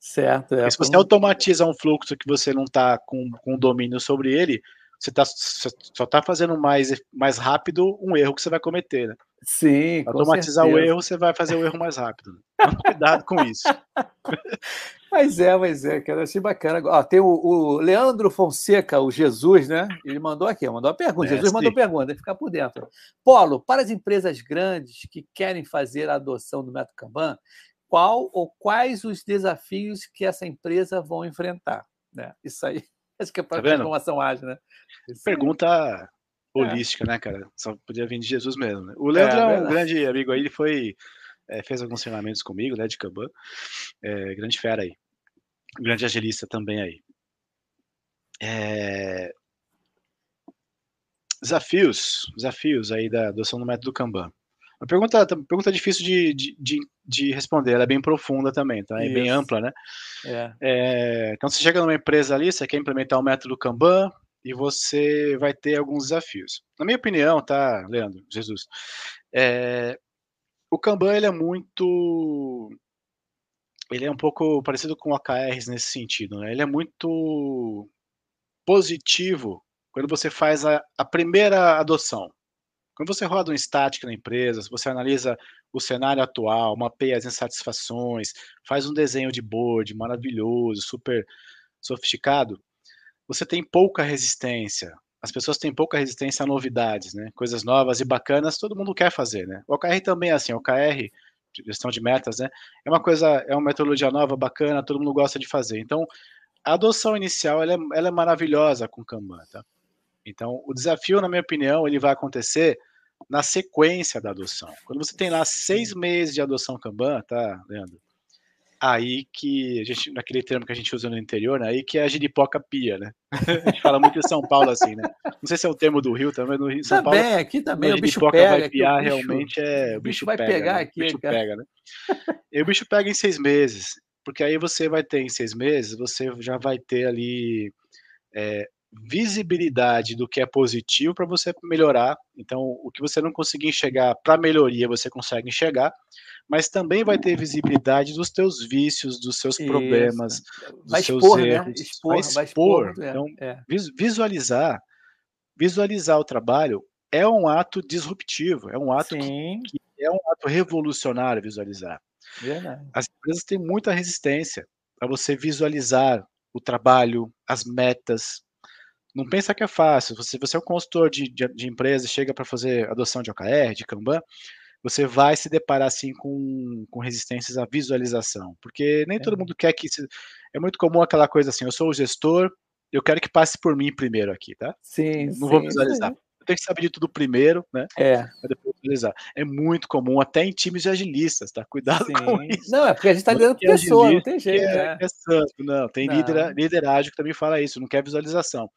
Certo. É, se você automatiza um fluxo que você não está com, com domínio sobre ele, você, tá, você só está fazendo mais, mais rápido um erro que você vai cometer, né? Sim, Automatizar o erro, você vai fazer o erro mais rápido. Né? Cuidado com isso. (laughs) mas é, mas é, cara, achei bacana. Ó, tem o, o, Leandro Fonseca, o Jesus, né? Ele mandou aqui, mandou a pergunta. É, Jesus sim. mandou pergunta, tem que ficar por dentro. Polo, para as empresas grandes que querem fazer a adoção do método Kanban, qual ou quais os desafios que essa empresa vão enfrentar? Né? Isso aí, acho que é para tá transformação ágil, né? Pergunta holística, é. né, cara? Só podia vir de Jesus mesmo. Né? O Leandro é, é um grande amigo aí, ele foi. É, fez alguns treinamentos comigo, né, de Kanban. É, grande fera aí. Grande agilista também aí. É... Desafios, desafios aí da adoção do método Kanban. Uma pergunta, pergunta difícil de, de, de, de, responder, ela é bem profunda também, tá? É Isso. bem ampla, né? É. É, então, você chega numa empresa ali, você quer implementar o método Kanban, e você vai ter alguns desafios. Na minha opinião, tá, Leandro, Jesus, é, o Kanban ele é muito, ele é um pouco parecido com o AKRs nesse sentido, né? Ele é muito positivo quando você faz a, a primeira adoção. Quando você roda um static na empresa, você analisa o cenário atual, mapeia as insatisfações, faz um desenho de board maravilhoso, super sofisticado, você tem pouca resistência. As pessoas têm pouca resistência a novidades, né? Coisas novas e bacanas, todo mundo quer fazer, né? O OKR também é assim, o OKR, gestão de metas, né? É uma coisa, é uma metodologia nova, bacana, todo mundo gosta de fazer. Então, a adoção inicial, ela é, ela é maravilhosa com Kanban, tá? Então, o desafio, na minha opinião, ele vai acontecer na sequência da adoção. Quando você tem lá seis meses de adoção Kanban, tá, Leandro? aí que a gente, naquele termo que a gente usa no interior, né, aí que é a giripoca pia, né? a gente fala muito em São Paulo assim, né? Não sei se é o termo do Rio também, no Rio, São também, Paulo. aqui também, o bicho pega. vai piar, bicho, realmente é, o bicho, vai pega, pegar né? aqui, o bicho cara. pega, né? E o bicho pega em seis meses, porque aí você vai ter em seis meses, você já vai ter ali é, visibilidade do que é positivo para você melhorar. Então, o que você não conseguir enxergar para melhoria, você consegue enxergar mas também vai ter visibilidade dos teus vícios, dos seus Isso. problemas, dos vai seus expor, né? erros. Né? Expor, vai expor. Vai expor é, então, é. visualizar, visualizar o trabalho é um ato disruptivo, é um ato que, que, é um ato revolucionário visualizar. Verdade. As empresas têm muita resistência para você visualizar o trabalho, as metas. Não pensa que é fácil. Você, você é um consultor de, de, de empresa, chega para fazer adoção de OKR, de Kanban, você vai se deparar assim com, com resistências à visualização, porque nem é. todo mundo quer que se, é muito comum aquela coisa assim, eu sou o gestor, eu quero que passe por mim primeiro aqui, tá? Sim, não sim, vou visualizar. Sim. Eu tenho que saber de tudo primeiro, né? É. Pra depois visualizar. É muito comum, até em times de agilistas, tá? Cuidado sim. com isso. Não, é porque a gente tá lidando com pessoa, não tem jeito. É, é. é santo, não. Tem não. Líder, lideragem que também fala isso, não quer visualização.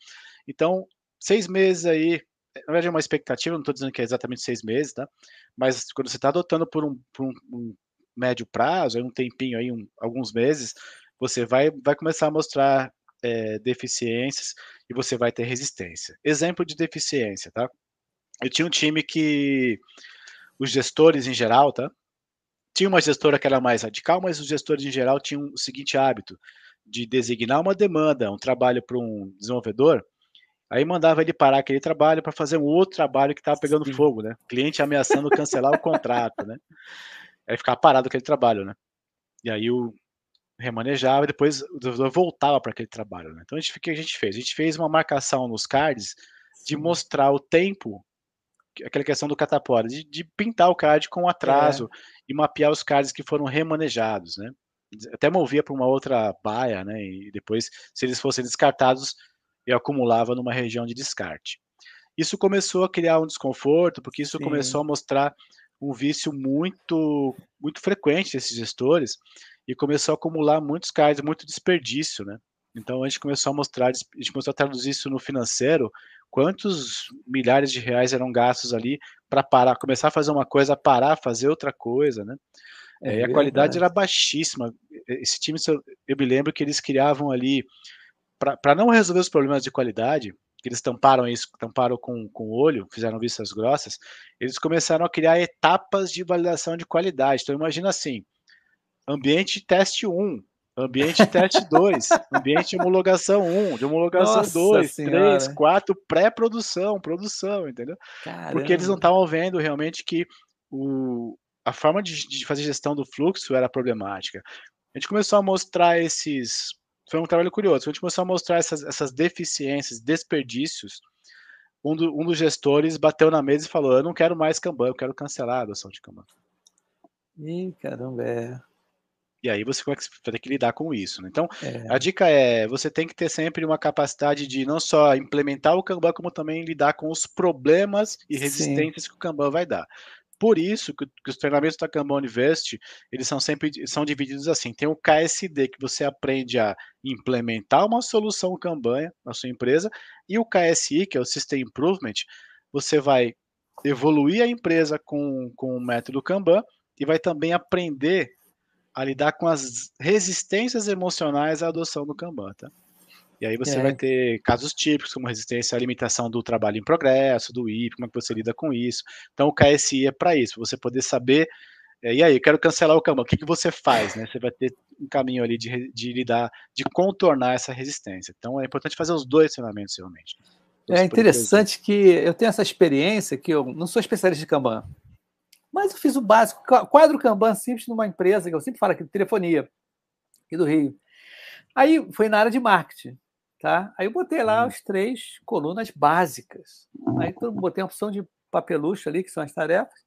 Então, seis meses aí, na verdade é uma expectativa, não estou dizendo que é exatamente seis meses, tá? Mas quando você está adotando por um, por um, um médio prazo, aí um tempinho aí, um, alguns meses, você vai, vai começar a mostrar é, deficiências e você vai ter resistência. Exemplo de deficiência, tá? Eu tinha um time que os gestores em geral, tá? Tinha uma gestora que era mais radical, mas os gestores em geral tinham o seguinte hábito de designar uma demanda, um trabalho para um desenvolvedor, aí mandava ele parar aquele trabalho para fazer um outro trabalho que estava pegando Sim. fogo, né? cliente ameaçando cancelar o contrato, né? Aí ficava parado aquele trabalho, né? E aí o remanejava e depois o desenvolvedor voltava para aquele trabalho, né? Então a gente, o que a gente fez? A gente fez uma marcação nos cards de mostrar o tempo aquela questão do catapora, de, de, pintar o card com atraso é. e mapear os cards que foram remanejados, né? Até movia para uma outra baia, né? E depois, se eles fossem descartados, eu acumulava numa região de descarte. Isso começou a criar um desconforto, porque isso Sim. começou a mostrar um vício muito muito frequente desses gestores e começou a acumular muitos cards, muito desperdício, né? Então a gente começou a mostrar, a gente começou a traduzir isso no financeiro quantos milhares de reais eram gastos ali para parar, começar a fazer uma coisa, parar, fazer outra coisa, né? É, e a qualidade era baixíssima. Esse time, eu me lembro que eles criavam ali, para não resolver os problemas de qualidade, que eles tamparam isso, tamparam com, com o olho, fizeram vistas grossas, eles começaram a criar etapas de validação de qualidade. Então, imagina assim: ambiente teste 1, Ambiente teste (laughs) 2, ambiente de homologação 1, um, de homologação 2, 3, 4, pré-produção, produção, entendeu? Caramba. Porque eles não estavam vendo realmente que o, a forma de, de, fazer gestão do fluxo era problemática. A gente começou a mostrar esses. Foi um trabalho curioso. A gente começou a mostrar essas, essas deficiências, desperdícios. Um, do, um dos gestores bateu na mesa e falou: Eu não quero mais Kanban, eu quero cancelar a adoção de Kanban. Ih, caramba, é. E aí você vai ter que lidar com isso. Né? Então, é. a dica é: você tem que ter sempre uma capacidade de não só implementar o Kanban, como também lidar com os problemas e resistências Sim. que o Kanban vai dar. Por isso que, que, os treinamentos da Kanban University, eles são sempre são divididos assim. Tem o KSD, que você aprende a implementar uma solução Kanban na sua empresa, e o KSI, que é o System Improvement, você vai evoluir a empresa com, com o método Kanban e vai também aprender a lidar com as resistências emocionais à adoção do Kanban, tá? E aí você é. vai ter casos típicos, como resistência à limitação do trabalho em progresso, do IP, como é que você lida com isso. Então o KSI é para isso, você poder saber, é, e aí, eu quero cancelar o Kanban, o que, que você faz, né? Você vai ter um caminho ali de, de lidar, de contornar essa resistência. Então é importante fazer os dois treinamentos realmente. É interessante que eu tenho essa experiência, que eu não sou especialista de Kanban, mas eu fiz o básico, quadro Kanban simples numa empresa, que eu sempre falo aqui, de telefonia, aqui do Rio. Aí foi na área de marketing, tá? Aí eu botei lá as três colunas básicas. Aí eu botei a opção de papelucho ali, que são as tarefas.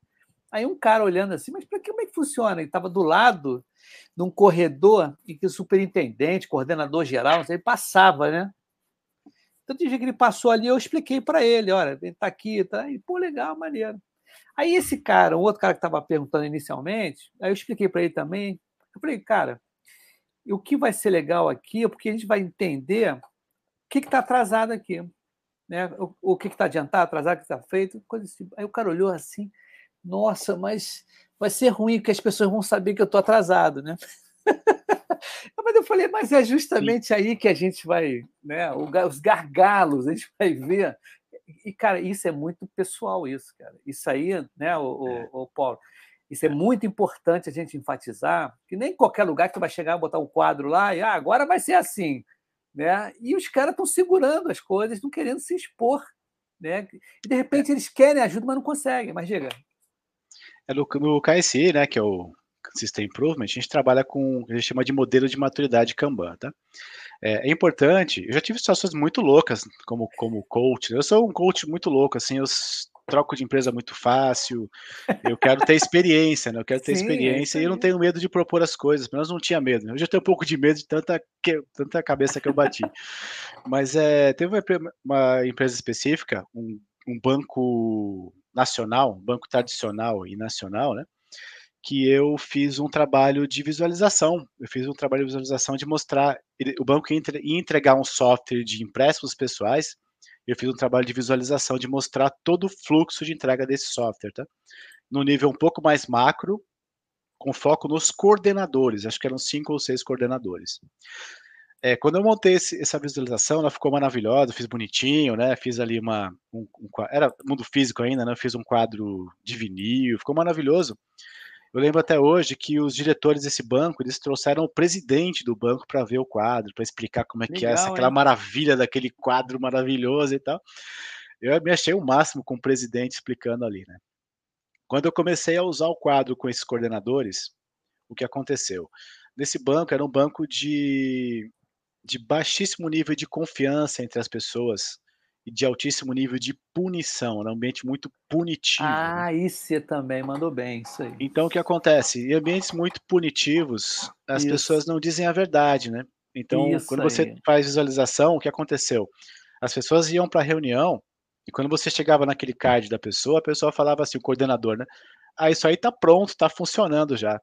Aí um cara olhando assim, mas para que como é que funciona? Ele estava do lado num corredor em que o superintendente, coordenador geral, ele passava, né? Então, dia que ele passou ali, eu expliquei para ele, olha, ele está aqui, tá? E, pô, legal, maneiro. Aí esse cara, um outro cara que estava perguntando inicialmente, aí eu expliquei para ele também. Eu falei, cara, o que vai ser legal aqui é porque a gente vai entender que está atrasado aqui. Né? O, o que está adiantado, atrasado, o que está feito, coisa assim. Aí o cara olhou assim, nossa, mas vai ser ruim, porque as pessoas vão saber que eu estou atrasado, né? (laughs) mas eu falei, mas é justamente Sim. aí que a gente vai, né? Os gargalos, a gente vai ver e, cara, isso é muito pessoal, isso, cara. Isso aí, né, o, é. o, o Paulo, isso é muito importante a gente enfatizar, que nem em qualquer lugar que tu vai chegar e botar um quadro lá e ah, agora vai ser assim. Né? E os caras estão segurando as coisas, não querendo se expor. Né? E de repente eles querem ajuda, mas não conseguem. Mas diga. É no, no KSI, né, que é o System Improvement, a gente trabalha com o que a gente chama de modelo de maturidade Kanban, tá? É, é, importante, eu já tive situações muito loucas como, como coach, eu sou um coach muito louco, assim, eu troco de empresa muito fácil, eu quero ter experiência, né? Eu quero ter Sim, experiência e eu não tenho medo de propor as coisas, pelo menos não tinha medo. Né? Hoje eu tenho um pouco de medo de tanta, que, tanta cabeça que eu bati. Mas é, teve uma, uma empresa específica, um, um banco nacional, um banco tradicional e nacional, né? que eu fiz um trabalho de visualização. Eu fiz um trabalho de visualização de mostrar. Ele, o banco ia entregar um software de empréstimos pessoais eu fiz um trabalho de visualização de mostrar todo o fluxo de entrega desse software, tá? No nível um pouco mais macro, com foco nos coordenadores, acho que eram cinco ou seis coordenadores. É, quando eu montei esse, essa visualização, ela ficou maravilhosa, fiz bonitinho, né? Fiz ali uma. Um, um, era mundo físico ainda, né? Fiz um quadro de vinil, ficou maravilhoso. Eu lembro até hoje que os diretores desse banco, eles trouxeram o presidente do banco para ver o quadro, para explicar como é Legal, que é essa, aquela maravilha daquele quadro maravilhoso e tal. Eu me achei o máximo com o presidente explicando ali, né? Quando eu comecei a usar o quadro com esses coordenadores, o que aconteceu? Nesse banco era um banco de, de baixíssimo nível de confiança entre as pessoas de altíssimo nível de punição, era um ambiente muito punitivo. Né? Ah, isso você também mandou bem, isso aí. Então o que acontece? Em ambientes muito punitivos, as isso. pessoas não dizem a verdade, né? Então, isso quando aí. você faz visualização, o que aconteceu? As pessoas iam para a reunião e quando você chegava naquele card da pessoa, a pessoa falava assim, o coordenador, né? Ah, isso aí tá pronto, tá funcionando já.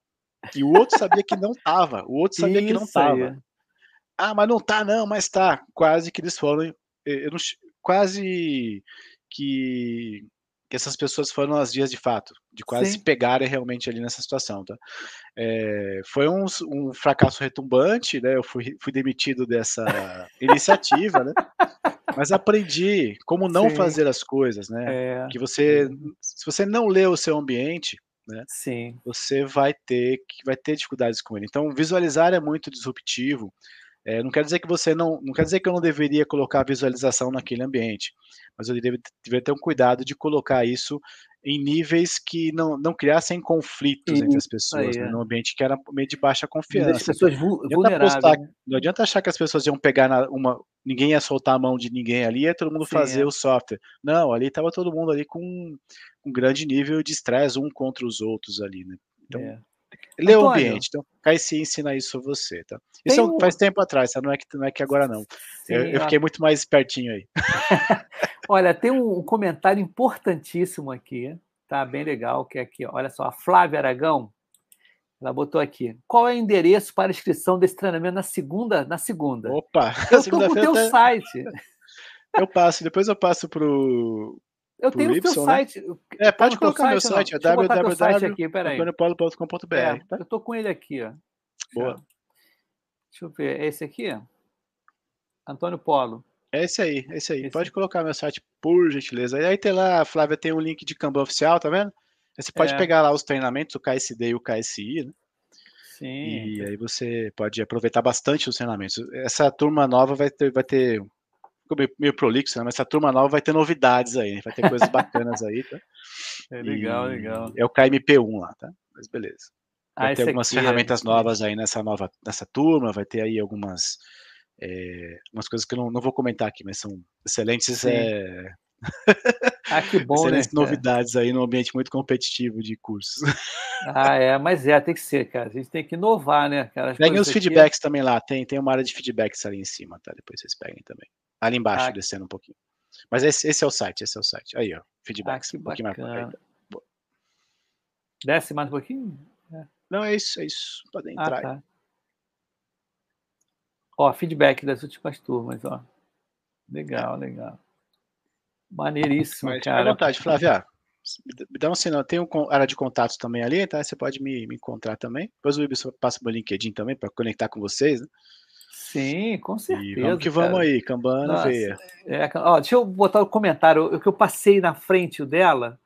E o outro sabia que não tava, o outro sabia isso que não tava. Ah, mas não tá não, mas tá. Quase que eles foram, não, quase que que essas pessoas foram as dias de fato, de quase Sim. se pegarem realmente ali nessa situação, tá? É, foi um, um, fracasso retumbante, né? Eu fui, fui demitido dessa (laughs) iniciativa, né? Mas aprendi como não Sim. fazer as coisas, né? É. Que você, se você não lê o seu ambiente, né? Sim. Você vai ter vai ter dificuldades com ele. Então, visualizar é muito disruptivo. É, não quer dizer que você não, não quer dizer que eu não deveria colocar visualização naquele ambiente, mas eu deveria, deveria ter um cuidado de colocar isso em níveis que não, não criassem conflitos entre as pessoas, aí, né, é. num ambiente que era meio de baixa confiança. As pessoas vulneráveis. Postar, né? Não adianta achar que as pessoas iam pegar na, uma, ninguém ia soltar a mão de ninguém ali, ia todo mundo Sim, fazer é. o software. Não, ali estava todo mundo ali com um grande nível de estresse um contra os outros ali, né? Então, é. Lê o ambiente. Então, KC ensina isso a você, tá? Isso um... faz tempo atrás, tá? Não é que, não é que agora não. Sim, eu, eu, fiquei muito mais espertinho aí. (laughs) olha, tem um comentário importantíssimo aqui, tá? Bem legal, que é aqui, olha só, a Flávia Aragão, ela botou aqui. Qual é o endereço para inscrição desse treinamento na segunda? Na segunda. Opa! (laughs) Eu estou com o teu tá... site. (laughs) Eu passo, depois eu passo pro, eu tenho o teu né? site. É, pode colocar meu site, é www.antoniopolo.com.br. É, tá? Eu tô com ele aqui, ó. Boa. Deixa eu ver, é esse aqui? Antônio Polo. É esse aí, é esse aí. Esse. Pode colocar meu site, por gentileza. E aí tem lá, a Flávia tem um link de Kanban oficial, tá vendo? Aí você pode é. pegar lá os treinamentos, o KSD e o KSI, né? Sim. E aí você pode aproveitar bastante os treinamentos. Essa turma nova vai ter, vai ter meio, meio prolixo, né? mas essa turma nova vai ter novidades aí, vai ter coisas bacanas aí, tá? (laughs) É legal, e legal. É o KMP1 lá, tá? Mas beleza. Vai ah, ter algumas é ferramentas é... novas aí nessa nova nessa turma, vai ter aí algumas é, umas coisas que eu não, não vou comentar aqui, mas são excelentes é... (laughs) Ah, que bom, Excelentes né, novidades aí no ambiente muito competitivo de cursos. (laughs) Ah, é, mas é, tem que ser, cara. A gente tem que inovar, né, cara? Peguem os feedbacks aqui... também lá, tem, tem uma área de feedbacks ali em cima, tá? Depois vocês peguem também. Ali embaixo, ah, descendo um pouquinho. Mas esse, esse, é o site, esse é o site. Aí, ó, feedbacks. Ah, um pouquinho mais Desce mais um pouquinho? É. Não, é isso, é isso. Podem ah, entrar. Ah, tá. Ó, feedback das últimas turmas, ó. Legal, é. legal. Maneiríssimo, Mas, cara. À vontade, Flávia. Me dá um sinal. Tem um área de contatos também ali, tá? Você pode me, me encontrar também. Depois o Ibis passa meu LinkedIn também para conectar com vocês, né? Sim, com certeza. E vamos que vamos aí, Cambana veia. É, ó, deixa eu botar o um comentário. O que eu passei na frente dela,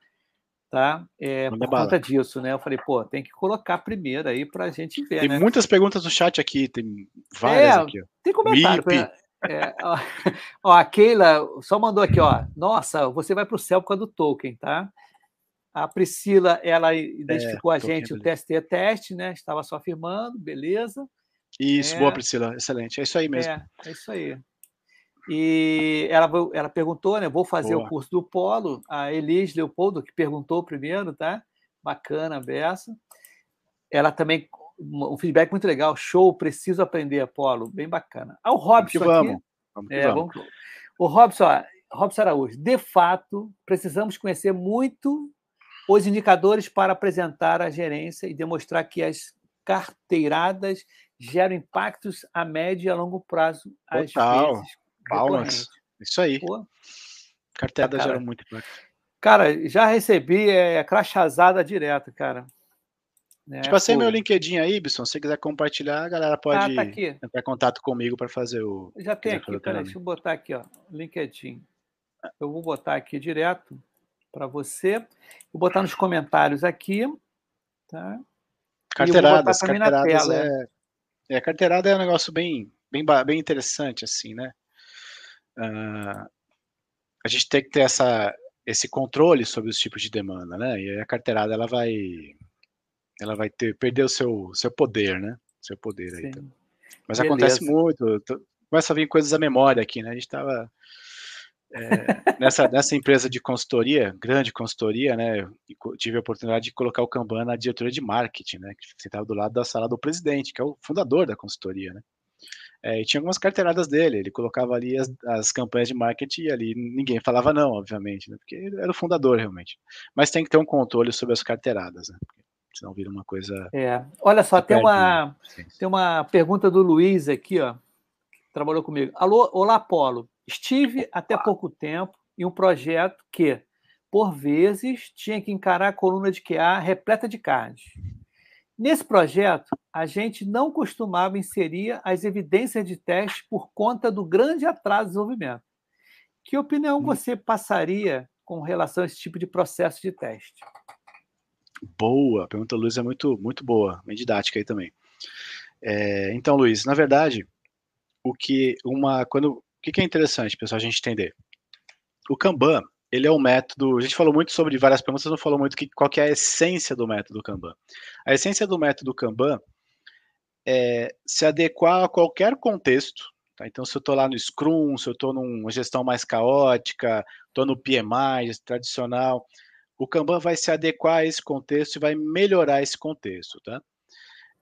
tá? É, por bala. conta disso, né? Eu falei, pô, tem que colocar primeiro aí para a gente ver. Tem né? muitas perguntas no chat aqui, tem várias é, aqui. Ó. Tem comentário. É, ó, (laughs) ó, a Keila só mandou aqui, ó. Nossa, você vai para o céu por causa do token, tá? A Priscila, ela identificou é, a gente o TST teste, né? Estava só afirmando, beleza. Isso, é, boa, Priscila, excelente. É isso aí mesmo. É, é isso aí. E ela, ela perguntou, né? Vou fazer boa. o curso do Polo. A Elis Leopoldo, que perguntou primeiro, tá? Bacana, Bessa. Ela também, um feedback muito legal. Show, preciso aprender Apolo. Bem bacana. Ah, o Robson vamos. aqui. Vamos, é, vamos. vamos. O Robson, ó, Robson Araújo, de fato, precisamos conhecer muito os indicadores para apresentar a gerência e demonstrar que as carteiradas geram impactos a médio e a longo prazo. Total. Vezes, Palmas. Isso aí. Pô. Carteirada gera muito impacto. Cara, já recebi é, crachazada direto, cara. É, Te passei meu LinkedIn aí, Ibson. Se você quiser compartilhar, a galera pode ah, tá entrar em contato comigo para fazer o. Já tem aqui, peraí, deixa eu botar aqui, ó. LinkedIn. Eu vou botar aqui direto para você. Vou botar nos comentários aqui. Tá? Carteiradas, carteiradas tela, é, é, carteirada é um negócio bem, bem, bem interessante, assim, né? Uh, a gente tem que ter essa, esse controle sobre os tipos de demanda, né? E a carteirada ela vai, ela vai ter perder o seu, seu poder, né? Seu poder aí. Então. Mas Beleza. acontece muito. Começa a vir coisas à memória aqui, né? A gente estava é, nessa, nessa empresa de consultoria, grande consultoria, né, tive a oportunidade de colocar o Kanban na diretoria de marketing, né, que sentava do lado da sala do presidente, que é o fundador da consultoria, né. É, e tinha algumas carteiradas dele, ele colocava ali as, as, campanhas de marketing e ali ninguém falava não, obviamente, né, porque ele era o fundador realmente. Mas tem que ter um controle sobre as carteiradas, né, senão vira uma coisa... É, olha só, tem uma, tem uma pergunta do Luiz aqui, ó, que trabalhou comigo. Alô, olá, Polo. Estive até pouco tempo em um projeto que, por vezes, tinha que encarar a coluna de QA repleta de cards. Nesse projeto, a gente não costumava inserir as evidências de teste por conta do grande atraso de desenvolvimento. Que opinião hum. você passaria com relação a esse tipo de processo de teste? Boa, a pergunta Luiz é muito, muito boa, bem didática aí também. É, então, Luiz, na verdade, o que uma quando que, que é interessante, pessoal, a gente entender? O Kanban, ele é um método. A gente falou muito sobre várias perguntas, não falou muito que, qual que é a essência do método Kanban. A essência do método Kanban é se adequar a qualquer contexto. Tá? Então, se eu estou lá no Scrum, se eu estou numa gestão mais caótica, estou no PMI tradicional, o Kanban vai se adequar a esse contexto e vai melhorar esse contexto. Tá?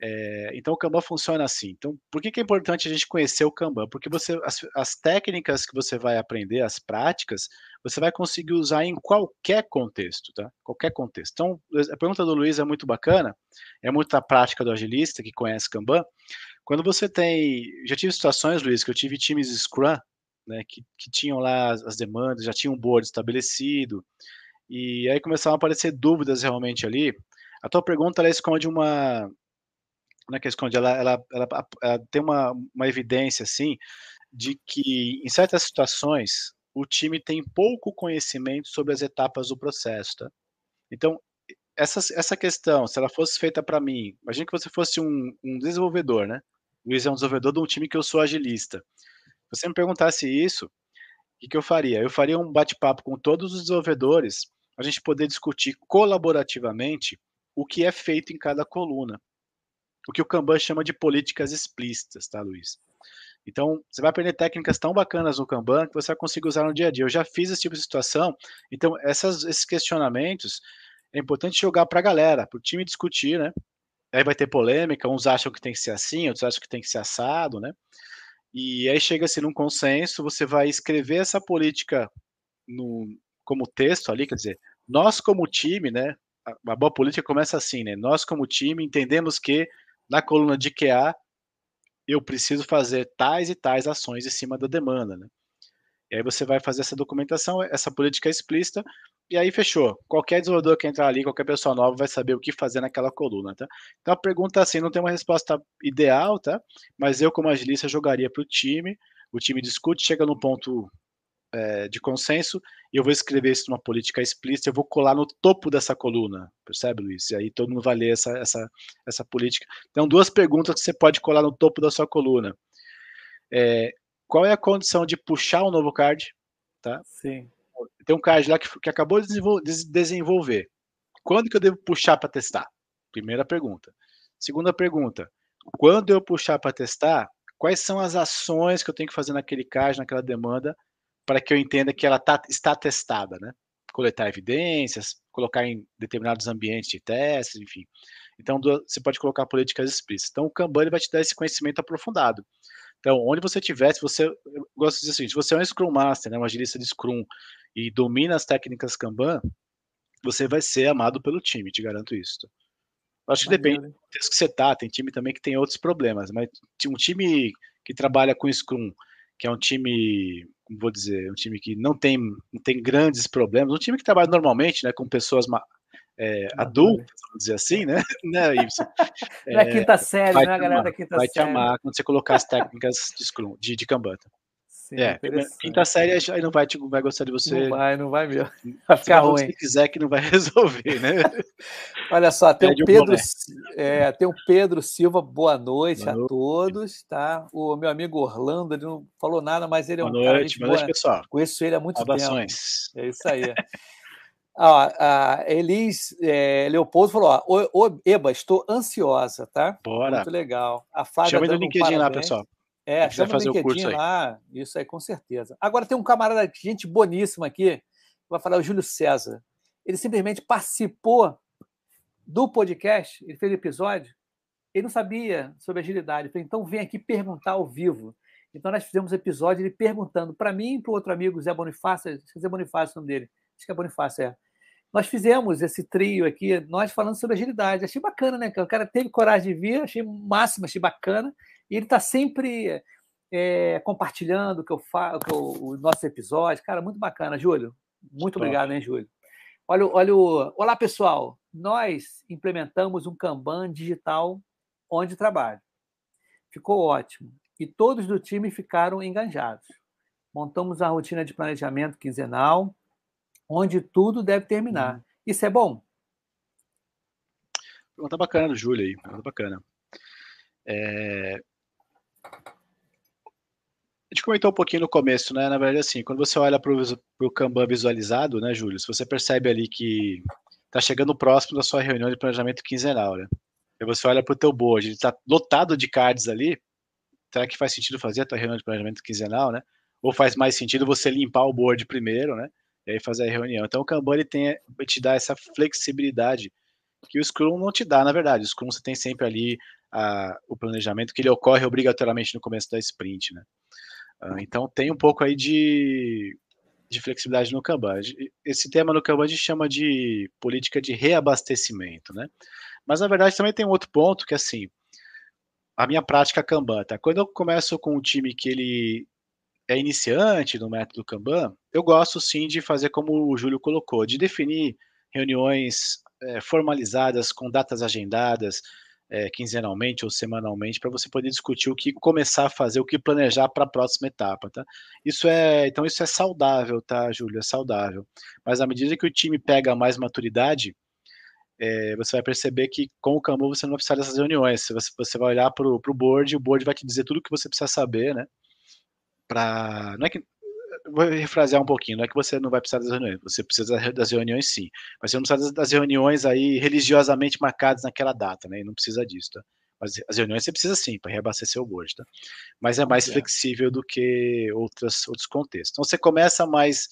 É, então o Kanban funciona assim. Então, por que, que, é importante a gente conhecer o Kanban? Porque você, as, as, técnicas que você vai aprender, as práticas, você vai conseguir usar em qualquer contexto, tá? Qualquer contexto. Então, a pergunta do Luiz é muito bacana, é muito a prática do agilista que conhece Kanban. Quando você tem, já tive situações, Luiz, que eu tive times Scrum, né, que, que tinham lá as, as demandas, já tinham um board estabelecido, e aí começavam a aparecer dúvidas realmente ali. A tua pergunta ela esconde uma, não é que esconde, ela, ela, ela, ela tem uma, uma evidência, assim, de que em certas situações o time tem pouco conhecimento sobre as etapas do processo, tá? Então, essa, essa questão, se ela fosse feita para mim, imagine que você fosse um, um desenvolvedor, né? Luiz é um desenvolvedor de um time que eu sou agilista. Se você me perguntasse isso, o que, que eu faria? Eu faria um bate-papo com todos os desenvolvedores, a gente poder discutir colaborativamente o que é feito em cada coluna o que o Kanban chama de políticas explícitas, tá, Luiz? Então, você vai aprender técnicas tão bacanas no Kanban que você vai conseguir usar no dia a dia. Eu já fiz esse tipo de situação, então essas, esses questionamentos é importante jogar para a galera, para o time discutir, né? Aí vai ter polêmica, uns acham que tem que ser assim, outros acham que tem que ser assado, né? E aí chega-se num consenso, você vai escrever essa política no, como texto ali, quer dizer, nós como time, né? A, a boa política começa assim, né? Nós como time entendemos que na coluna de QA, eu preciso fazer tais e tais ações em cima da demanda, né? E aí você vai fazer essa documentação, essa política explícita, e aí fechou. Qualquer desenvolvedor que entrar ali, qualquer pessoa nova vai saber o que fazer naquela coluna, tá? Então a pergunta assim, não tem uma resposta ideal, tá? Mas eu como agilista jogaria para o time, o time discute, chega no ponto é, de consenso, e eu vou escrever isso numa política explícita, eu vou colar no topo dessa coluna, percebe, Luiz? E aí todo mundo vai ler essa, essa, essa política. Então, duas perguntas que você pode colar no topo da sua coluna. É, qual é a condição de puxar um novo card? Tá? Sim. Tem um card lá que, que acabou de desenvolver. Quando que eu devo puxar para testar? Primeira pergunta. Segunda pergunta. Quando eu puxar para testar, quais são as ações que eu tenho que fazer naquele card, naquela demanda, para que eu entenda que ela tá, está testada, né? Coletar evidências, colocar em determinados ambientes de testes, enfim. Então, você pode colocar políticas explícitas. Então, o Kanban vai te dar esse conhecimento aprofundado. Então, onde você tiver, se você, eu gosto de dizer assim, se você é um Scrum Master, né, uma agilista de Scrum, e domina as técnicas Kanban, você vai ser amado pelo time, te garanto isso. Acho que depende do contexto que você tá, tem time também que tem outros problemas, mas um time que trabalha com Scrum, que é um time vou dizer, um time que não tem, não tem grandes problemas, um time que trabalha normalmente, né, com pessoas é, adultas, vamos dizer assim, né? (laughs) né Ibsen? É, quinta série, vai né, galera da quinta vai série. Te amar quando você colocar as técnicas de, Scrum, de, de Kanban. Sim, é, quinta série aí não vai, não vai gostar de você. Não vai, não vai mesmo. Vai ficar ruim. Se quiser que não vai (laughs) resolver, né? (laughs) Olha só, tem o Pedro, é, tem o Pedro Silva, boa noite boa a todos, tá? O meu amigo Orlando, ele não falou nada, mas ele é um boa cara noite, boa noite, pessoal. Conheço ele há muito Saudações. tempo. É isso aí. (laughs) a Elis é, Leopoldo falou: ó, Eba, estou ansiosa, tá? Bora. Muito legal. A Flávia Chama no LinkedIn um lá, pessoal. É, chama no LinkedIn lá, isso aí, com certeza. Agora tem um camarada, gente boníssima aqui, vai falar o Júlio César. Ele simplesmente participou do podcast, ele fez o episódio, ele não sabia sobre agilidade. falei, então vem aqui perguntar ao vivo. Então nós fizemos um episódio ele perguntando para mim e para o outro amigo, Zé Bonifácio, Zé Bonifácio é o nome dele, acho que é Bonifácio, é. Nós fizemos esse trio aqui, nós falando sobre agilidade. Achei bacana, né? O cara teve coragem de vir, achei máximo, achei bacana. E ele está sempre é, compartilhando o que eu falo, o nosso episódio. Cara, muito bacana, Júlio. Muito Top. obrigado, hein, Júlio? Olha, olha o... Olá, pessoal. Nós implementamos um Kanban digital onde trabalho. Ficou ótimo. E todos do time ficaram enganjados. Montamos a rotina de planejamento quinzenal, onde tudo deve terminar. Uhum. Isso é bom? Pergunta bacana do Júlio aí. Pergunta bacana. É... A gente comentou um pouquinho no começo, né? Na verdade, assim, quando você olha para o Kanban visualizado, né, Júlio? Se você percebe ali que está chegando próximo da sua reunião de planejamento quinzenal, né? E você olha para o teu board, ele está lotado de cards ali. Será que faz sentido fazer a tua reunião de planejamento quinzenal, né? Ou faz mais sentido você limpar o board primeiro, né? E aí fazer a reunião. Então o Kanban ele tem, te dá essa flexibilidade que o Scrum não te dá, na verdade. O Scrum você tem sempre ali a, o planejamento que ele ocorre obrigatoriamente no começo da sprint, né? Uh, então tem um pouco aí de, de flexibilidade no Kanban. Esse tema no Kanban a gente chama de política de reabastecimento, né? Mas na verdade também tem um outro ponto que assim, a minha prática Kanban, tá? Quando eu começo com um time que ele é iniciante no método Kanban, eu gosto sim de fazer como o Júlio colocou, de definir reuniões é, formalizadas com datas agendadas, é, quinzenalmente ou semanalmente para você poder discutir o que começar a fazer, o que planejar para a próxima etapa, tá? Isso é, então isso é saudável, tá, Júlio? É saudável. Mas à medida que o time pega mais maturidade, é, você vai perceber que com o Kanban você não vai precisar dessas reuniões. Você, você vai olhar para o board e o board vai te dizer tudo o que você precisa saber, né? Pra, não é que vou refrasear um pouquinho, não é que você não vai precisar das reuniões, você precisa das reuniões sim, mas você não precisa das reuniões aí religiosamente marcadas naquela data, né, e não precisa disso, tá? Mas as reuniões você precisa sim, para reabastecer o board, tá? Mas é mais é. flexível do que outras, outros contextos. Então você começa mais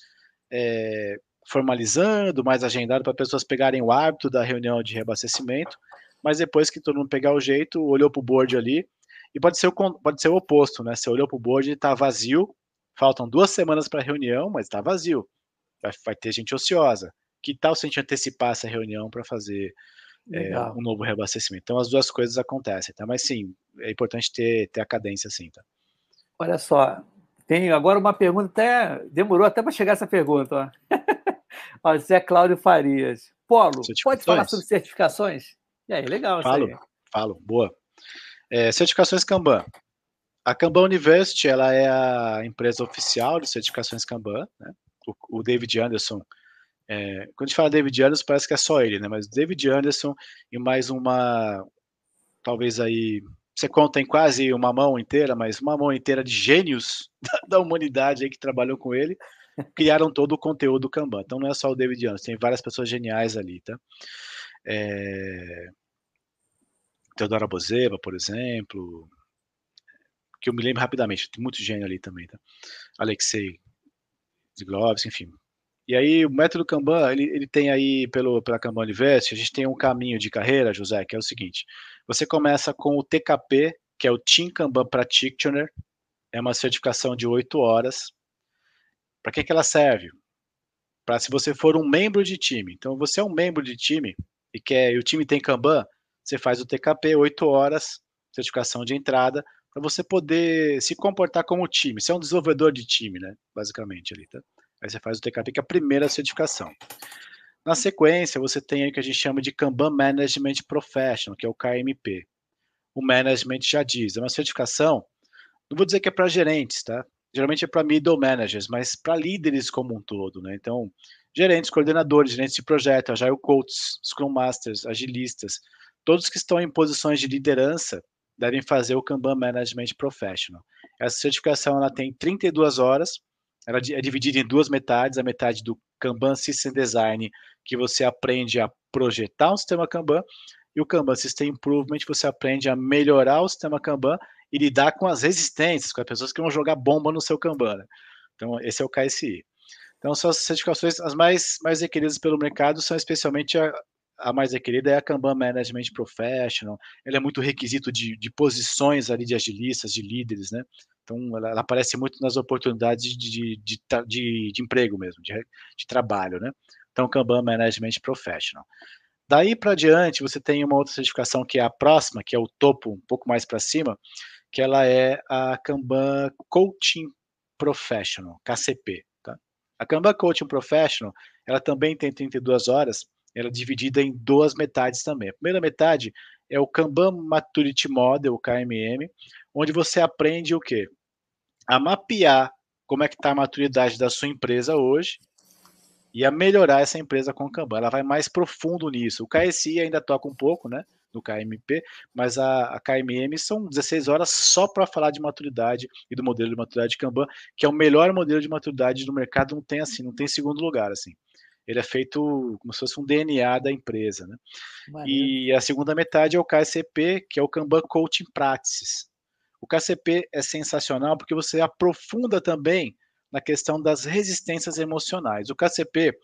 é, formalizando, mais agendado para pessoas pegarem o hábito da reunião de reabastecimento, mas depois que todo mundo pegar o jeito, olhou para o board ali, e pode ser o, pode ser o oposto, né? Você olhou para o board e está vazio, Faltam duas semanas para a reunião, mas está vazio. Vai, vai, ter gente ociosa. Que tal se a gente antecipar essa reunião para fazer é, um novo reabastecimento? Então as duas coisas acontecem, tá? Mas sim, é importante ter, ter a cadência assim, tá? Olha só, tem agora uma pergunta, até demorou até para chegar essa pergunta. Ó. (laughs) ó, Zé Cláudio Farias. Polo, pode falar sobre certificações? E aí, legal. Falo, falo, boa. É, certificações Kanban. A Kanban University ela é a empresa oficial de certificações Kanban. Né? O, o, David Anderson, é, quando a gente fala David Anderson, parece que é só ele, né? mas David Anderson e mais uma, talvez aí, você conta em quase uma mão inteira, mas uma mão inteira de gênios (laughs) da, da humanidade aí que trabalhou com ele, criaram todo o conteúdo Kanban. Então não é só o David Anderson, tem várias pessoas geniais ali, tá? É... Teodora Bozeva, por exemplo, que eu me lembro rapidamente, tem muito gênio ali também, tá? Alexei Ziglovski, enfim. E aí, o método Kanban, ele, ele tem aí, pelo, pela Kanban University, a gente tem um caminho de carreira, José, que é o seguinte, você começa com o TKP, que é o Team Kanban Practitioner, é uma certificação de oito horas. Para que, que ela serve? Para se você for um membro de time. Então, você é um membro de time e quer, e o time tem Kanban, você faz o TKP, oito horas, certificação de entrada, para você poder se comportar como time. Você é um desenvolvedor de time, né? Basicamente ali, tá? Aí você faz o TKP, que é a primeira certificação. Na sequência, você tem o que a gente chama de Kanban Management Professional, que é o KMP. O management já diz, é uma certificação, não vou dizer que é para gerentes, tá? Geralmente é para middle managers, mas para líderes como um todo, né? Então, gerentes, coordenadores, gerentes de projeto, agile coaches, scrum masters, agilistas, todos que estão em posições de liderança devem fazer o Kanban Management Professional. Essa certificação ela tem 32 horas, ela é dividida em duas metades, a metade do Kanban System Design, que você aprende a projetar um sistema Kanban, e o Kanban System Improvement, você aprende a melhorar o sistema Kanban e lidar com as resistências, com as pessoas que vão jogar bomba no seu Kanban. Né? Então, esse é o KSI. Então, são as certificações as mais, mais requeridas pelo mercado, são especialmente a, a mais requerida é a Kanban Management Professional. Ela é muito requisito de, de posições ali de agilistas, de líderes, né? Então, ela, ela aparece muito nas oportunidades de, de, de, de emprego mesmo, de, de trabalho, né? Então, Kanban Management Professional. Daí para diante, você tem uma outra certificação que é a próxima, que é o topo, um pouco mais para cima, que ela é a Kanban Coaching Professional, KCP. Tá? A Kanban Coaching Professional, ela também tem 32 horas, ela é dividida em duas metades também. A primeira metade é o Kanban Maturity Model, o KMM, onde você aprende o quê? A mapear como é que está a maturidade da sua empresa hoje e a melhorar essa empresa com o Kanban. Ela vai mais profundo nisso. O KSI ainda toca um pouco, né? No KMP, mas a, a KMM são 16 horas só para falar de maturidade e do modelo de maturidade de Kanban, que é o melhor modelo de maturidade no mercado, não tem assim, não tem segundo lugar assim ele é feito como se fosse um DNA da empresa. Né? E a segunda metade é o KCP, que é o Kanban Coaching Practices. O KCP é sensacional porque você aprofunda também na questão das resistências emocionais. O KCP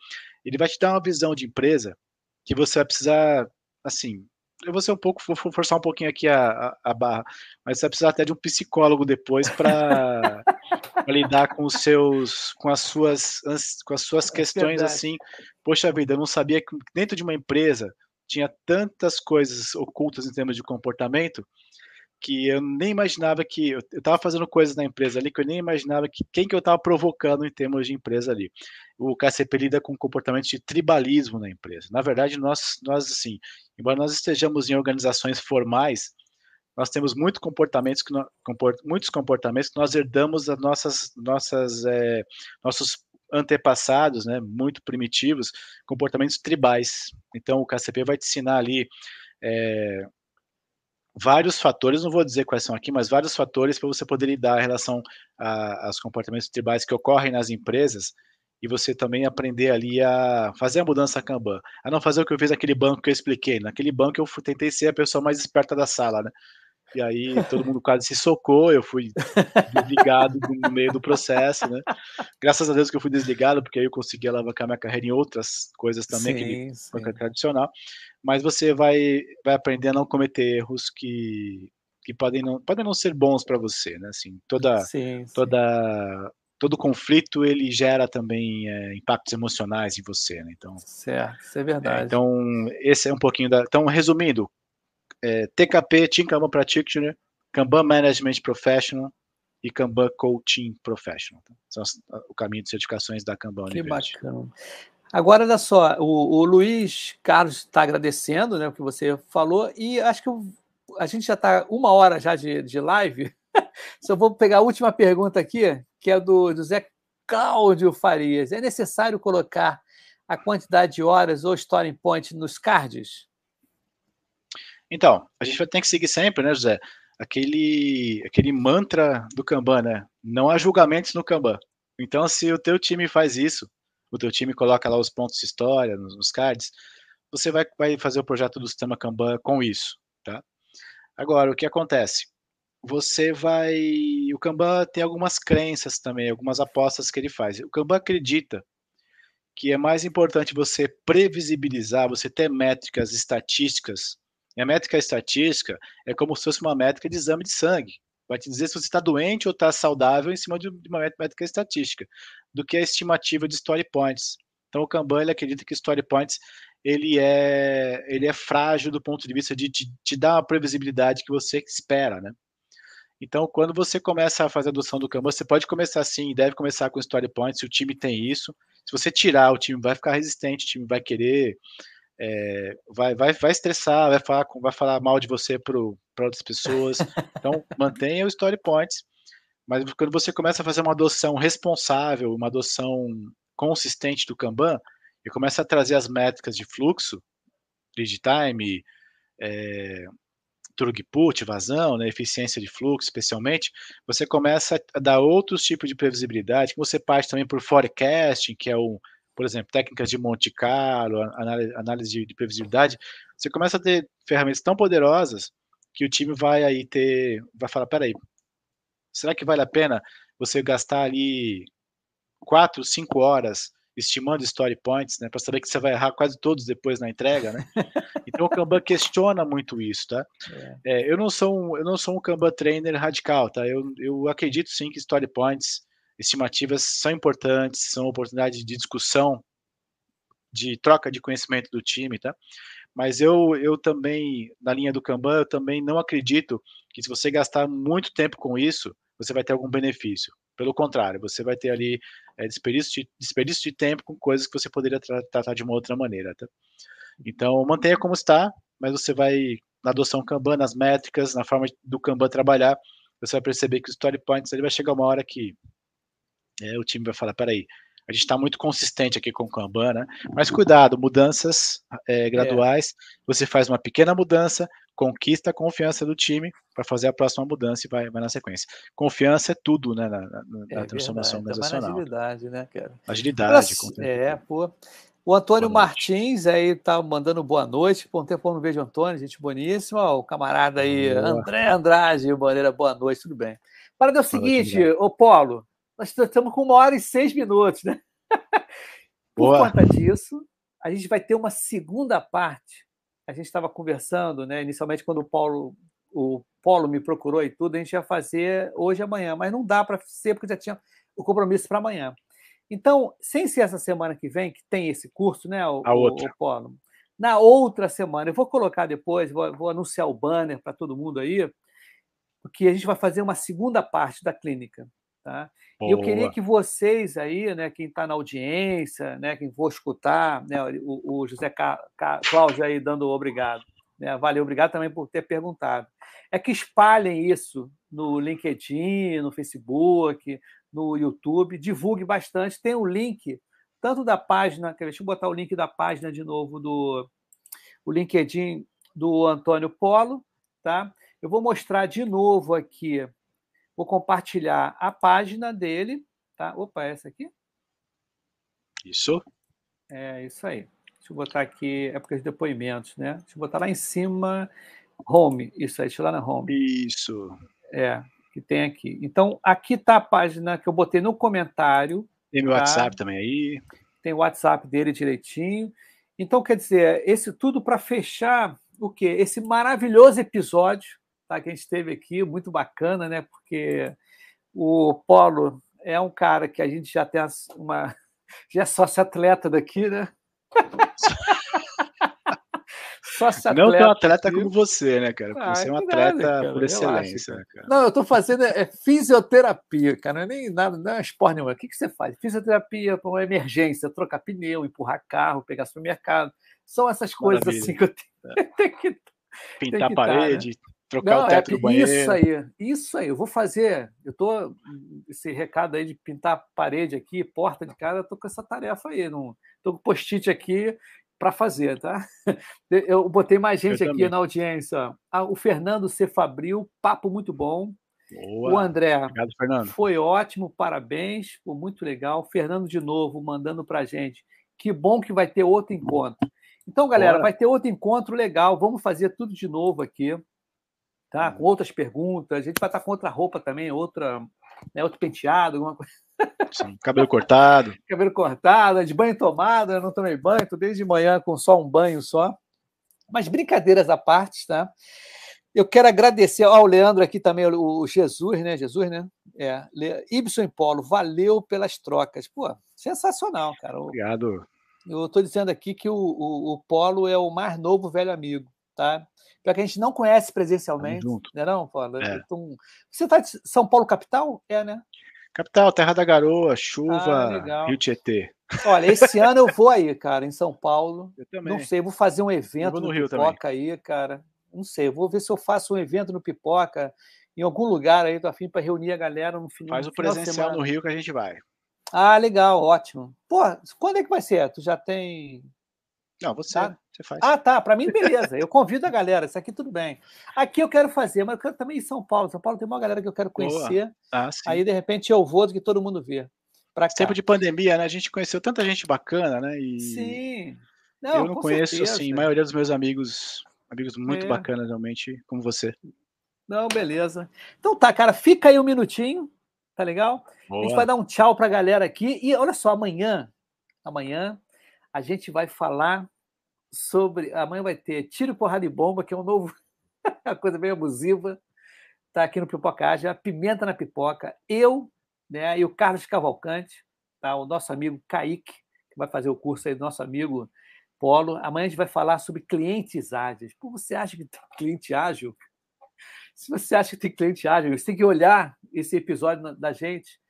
ele vai te dar uma visão de empresa que você vai precisar, assim, eu vou ser um pouco, vou forçar um pouquinho aqui a, a, a barra, mas você vai precisar até de um psicólogo depois para lidar com os seus, com as suas, com as suas é questões verdade. assim. Poxa vida, eu não sabia que dentro de uma empresa tinha tantas coisas ocultas em termos de comportamento que eu nem imaginava que eu estava fazendo coisas na empresa ali que eu nem imaginava que quem que eu estava provocando em termos de empresa ali. O KCP lida com comportamento de tribalismo na empresa. Na verdade, nós, nós assim, embora nós estejamos em organizações formais, nós temos muito comportamentos que nós, comport, muitos comportamentos que nós herdamos das nossas, nossas é, nossos antepassados, né, muito primitivos, comportamentos tribais. Então, o KCP vai te ensinar ali é, vários fatores, não vou dizer quais são aqui, mas vários fatores para você poder lidar em relação aos comportamentos tribais que ocorrem nas empresas e você também aprender ali a fazer a mudança Kanban, a não fazer o que eu fiz naquele banco que eu expliquei. Naquele banco eu tentei ser a pessoa mais esperta da sala, né? E aí todo mundo quase se socou, eu fui desligado no meio do processo, né? Graças a Deus que eu fui desligado, porque aí eu consegui alavancar minha carreira em outras coisas também, sim, que banca tradicional. Mas você vai, vai aprender a não cometer erros que, que podem, não, podem não ser bons para você, né? Assim, toda, sim, toda, todo conflito ele gera também é, impactos emocionais em você, né? Então, certo, isso é verdade. É, então, esse é um pouquinho da. Então, resumindo, é, TKP, Team Kanban Practitioner, Kanban Management Professional e Kanban Coaching Professional. Tá? São o caminho de certificações da Kanban Que bacana. Agora, olha só, o, o Luiz Carlos está agradecendo né, o que você falou, e acho que a gente já está uma hora já de, de live. (laughs) Só vou pegar a última pergunta aqui, que é do José Cláudio Farias. É necessário colocar a quantidade de horas ou story point nos cards? Então, a gente vai ter que seguir sempre, né, José? Aquele, aquele mantra do Kanban, né? Não há julgamentos no Kanban. Então, se o teu time faz isso, o teu time coloca lá os pontos de história nos, nos cards, você vai, vai fazer o projeto do sistema Kanban com isso, tá? Agora, o que acontece? Você vai... O Kanban tem algumas crenças também, algumas apostas que ele faz. O Kanban acredita que é mais importante você previsibilizar, você ter métricas estatísticas e a métrica estatística é como se fosse uma métrica de exame de sangue. Vai te dizer se você está doente ou está saudável em cima de uma métrica estatística, do que a estimativa de story points. Então, o Kanban ele acredita que story points ele é, ele é frágil do ponto de vista de te, dar uma previsibilidade que você espera, né? Então, quando você começa a fazer a adoção do Kanban, você pode começar assim, deve começar com story points, se o time tem isso. Se você tirar, o time vai ficar resistente, o time vai querer, é, vai, vai, vai estressar, vai falar, vai falar mal de você para outras pessoas. Então, (laughs) mantenha o story points. Mas quando você começa a fazer uma adoção responsável, uma adoção consistente do Kanban, e começa a trazer as métricas de fluxo, lead time, é, throughput, vazão, né, eficiência de fluxo, especialmente, você começa a dar outros tipos de previsibilidade, que você parte também por forecasting, que é o, por exemplo, técnicas de Monte Carlo, análise, de previsibilidade, você começa a ter ferramentas tão poderosas que o time vai aí ter, vai falar, peraí, será que vale a pena você gastar ali quatro, cinco horas estimando story points, né, para saber que você vai errar quase todos depois na entrega, né? (laughs) Então o Kanban questiona muito isso, tá? É. É, eu não sou um, eu não sou um Kanban trainer radical, tá? Eu, eu acredito sim que story points, estimativas são importantes, são oportunidades de discussão, de troca de conhecimento do time, tá? Mas eu, eu também, na linha do Kanban, eu também não acredito que se você gastar muito tempo com isso, você vai ter algum benefício. Pelo contrário, você vai ter ali é, desperdício, de, desperdício de tempo com coisas que você poderia tra tratar de uma outra maneira. Tá? Então, mantenha como está, mas você vai, na adoção Kanban, nas métricas, na forma do Kanban trabalhar, você vai perceber que o story points ele vai chegar uma hora que é, o time vai falar, peraí, a gente está muito consistente aqui com o Kanban, né? Mas cuidado, mudanças é, graduais, é. você faz uma pequena mudança, conquista a confiança do time para fazer a próxima mudança e vai, vai na sequência. Confiança é tudo, né, na, na, na é transformação organizacional. agilidade, né, cara? Agilidade. É, pô. O Antônio Martins aí tá mandando boa noite. Por um tempo eu não vejo o Antônio, gente boníssima. O camarada aí, boa. André Andrade, Bandeira, boa noite, tudo bem. Para é o seguinte, ô Paulo, nós estamos com uma hora e seis minutos, né? (laughs) Por boa. conta disso, a gente vai ter uma segunda parte a gente estava conversando, né? Inicialmente, quando o Paulo, o Paulo me procurou e tudo, a gente ia fazer hoje e amanhã, mas não dá para ser porque já tinha o compromisso para amanhã. Então, sem ser essa semana que vem, que tem esse curso, né, o, a outra. o Paulo? Na outra semana, eu vou colocar depois, vou, vou anunciar o banner para todo mundo aí, porque a gente vai fazer uma segunda parte da clínica. Tá? E eu queria que vocês aí, né, quem está na audiência, né, quem for escutar, né, o, o José Ca... Ca... Cláudio aí dando obrigado. Né, valeu, obrigado também por ter perguntado. É que espalhem isso no LinkedIn, no Facebook, no YouTube, divulgue bastante. Tem o um link, tanto da página, deixa eu botar o link da página de novo do o LinkedIn do Antônio Polo, tá? Eu vou mostrar de novo aqui Vou compartilhar a página dele, tá? Opa, é essa aqui? Isso. É isso aí. Deixa eu botar aqui, é porque os depoimentos, né? Deixa eu botar lá em cima, home. Isso aí, deixa eu lá na home. Isso. É, que tem aqui. Então, aqui está a página que eu botei no comentário. Tem meu tá? WhatsApp também aí. Tem o WhatsApp dele direitinho. Então, quer dizer, esse tudo para fechar o quê? Esse maravilhoso episódio tá, que a gente teve aqui, muito bacana, né? Porque o Polo é um cara que a gente já tem uma. (laughs) Já é sócio (laughs) atleta daqui, né? sócio. Não tão atleta como você, né, cara? Porque ah, você é um atleta nada, por excelência, cara. Não, eu estou fazendo é, fisioterapia, cara, não é nem nada, não é esporte nenhum. O que, que você faz? Fisioterapia para uma emergência, trocar pneu, empurrar carro, pegar supermercado. São essas coisas Maravilha. assim que eu tenho, é. (laughs) tenho que Pintar a parede, né? Trocar Não, o teto é, do banheiro. Isso aí, isso aí. Eu vou fazer. Eu tô esse recado aí de pintar parede aqui, porta de casa, tô com essa tarefa aí. Não, tô com post-it aqui para fazer, tá? (laughs) Eu botei mais gente eu aqui também. na audiência. Ah, o Fernando C. Fabril, papo muito bom. Boa. O André Obrigado, Fernando. foi ótimo, parabéns, foi muito legal. O Fernando de novo mandando para gente. Que bom que vai ter outro encontro. Então, galera, Bora. vai ter outro encontro legal. Vamos fazer tudo de novo aqui tá? com outras perguntas. A gente vai estar com outra roupa também, outra, né, outro penteado, alguma coisa. Sim, cabelo cortado. (laughs) cabelo cortado, de banho tomado, eu não tomei banho, estou desde manhã com só um banho só. Mas brincadeiras à parte, tá? Eu quero agradecer ao Leandro aqui também, o Jesus, né? Jesus, né? É, Ibson e Polo, valeu pelas trocas. Pô, sensacional, cara. Obrigado. Eu estou dizendo aqui que o, o, o Polo é o mais novo velho amigo. Tá? Pior que a gente não conhece presencialmente, né não, Paulo? É. Então, você está de São Paulo capital? É, né? Capital, Terra da Garoa, chuva, ah, Rio Tietê. Olha, esse ano eu vou aí, cara, em São Paulo. (laughs) Eu também. Não sei, vou fazer um evento no, no Rio Pipoca também. aí, cara. Não sei, vou ver se eu faço um evento no Pipoca, em algum lugar aí, tô afim para reunir a galera no final. Faz o presencial no Rio que a gente vai. Ah, legal, ótimo. Pô, quando é que vai ser? Tu já tem não, você, tá? você faz. Ah, tá. Para mim, beleza. Eu (laughs) convido a galera. Isso aqui tudo bem. Aqui eu quero fazer, mas eu quero também em São Paulo. São Paulo tem uma galera que eu quero conhecer. Ah, aí, de repente, eu vou do que todo mundo vê. Pra Tempo de pandemia, né? A gente conheceu tanta gente bacana, né? E sim. Não, eu não conheço, certeza. assim, a maioria dos meus amigos, amigos muito é. bacanas, realmente, como você. Não, beleza. Então tá, cara, fica aí um minutinho, tá legal? Boa. A gente vai dar um tchau pra galera aqui. E olha só, amanhã, amanhã, a gente vai falar sobre. Amanhã vai ter Tiro, Porrada e Bomba, que é um novo. (laughs) uma coisa bem abusiva. Tá aqui no Pipocagem, a Pimenta na Pipoca. Eu né, e o Carlos Cavalcante, tá, o nosso amigo Kaique, que vai fazer o curso aí nosso amigo Polo. Amanhã a gente vai falar sobre clientes ágeis. Pô, você acha que tem cliente ágil? Se você acha que tem cliente ágil, você tem que olhar esse episódio da gente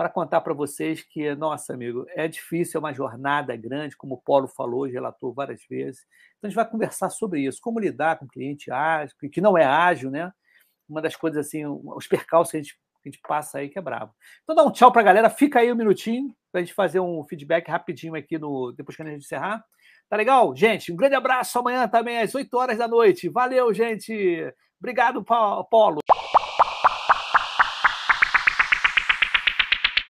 para contar para vocês que, nossa, amigo, é difícil, é uma jornada grande, como o Paulo falou relatou várias vezes. Então, a gente vai conversar sobre isso, como lidar com cliente ágil, que não é ágil, né? Uma das coisas, assim, os percalços que a gente, que a gente passa aí que é bravo. Então, dá um tchau para a galera, fica aí um minutinho para a gente fazer um feedback rapidinho aqui no depois que a gente encerrar. Tá legal? Gente, um grande abraço amanhã também às 8 horas da noite. Valeu, gente! Obrigado, Paulo.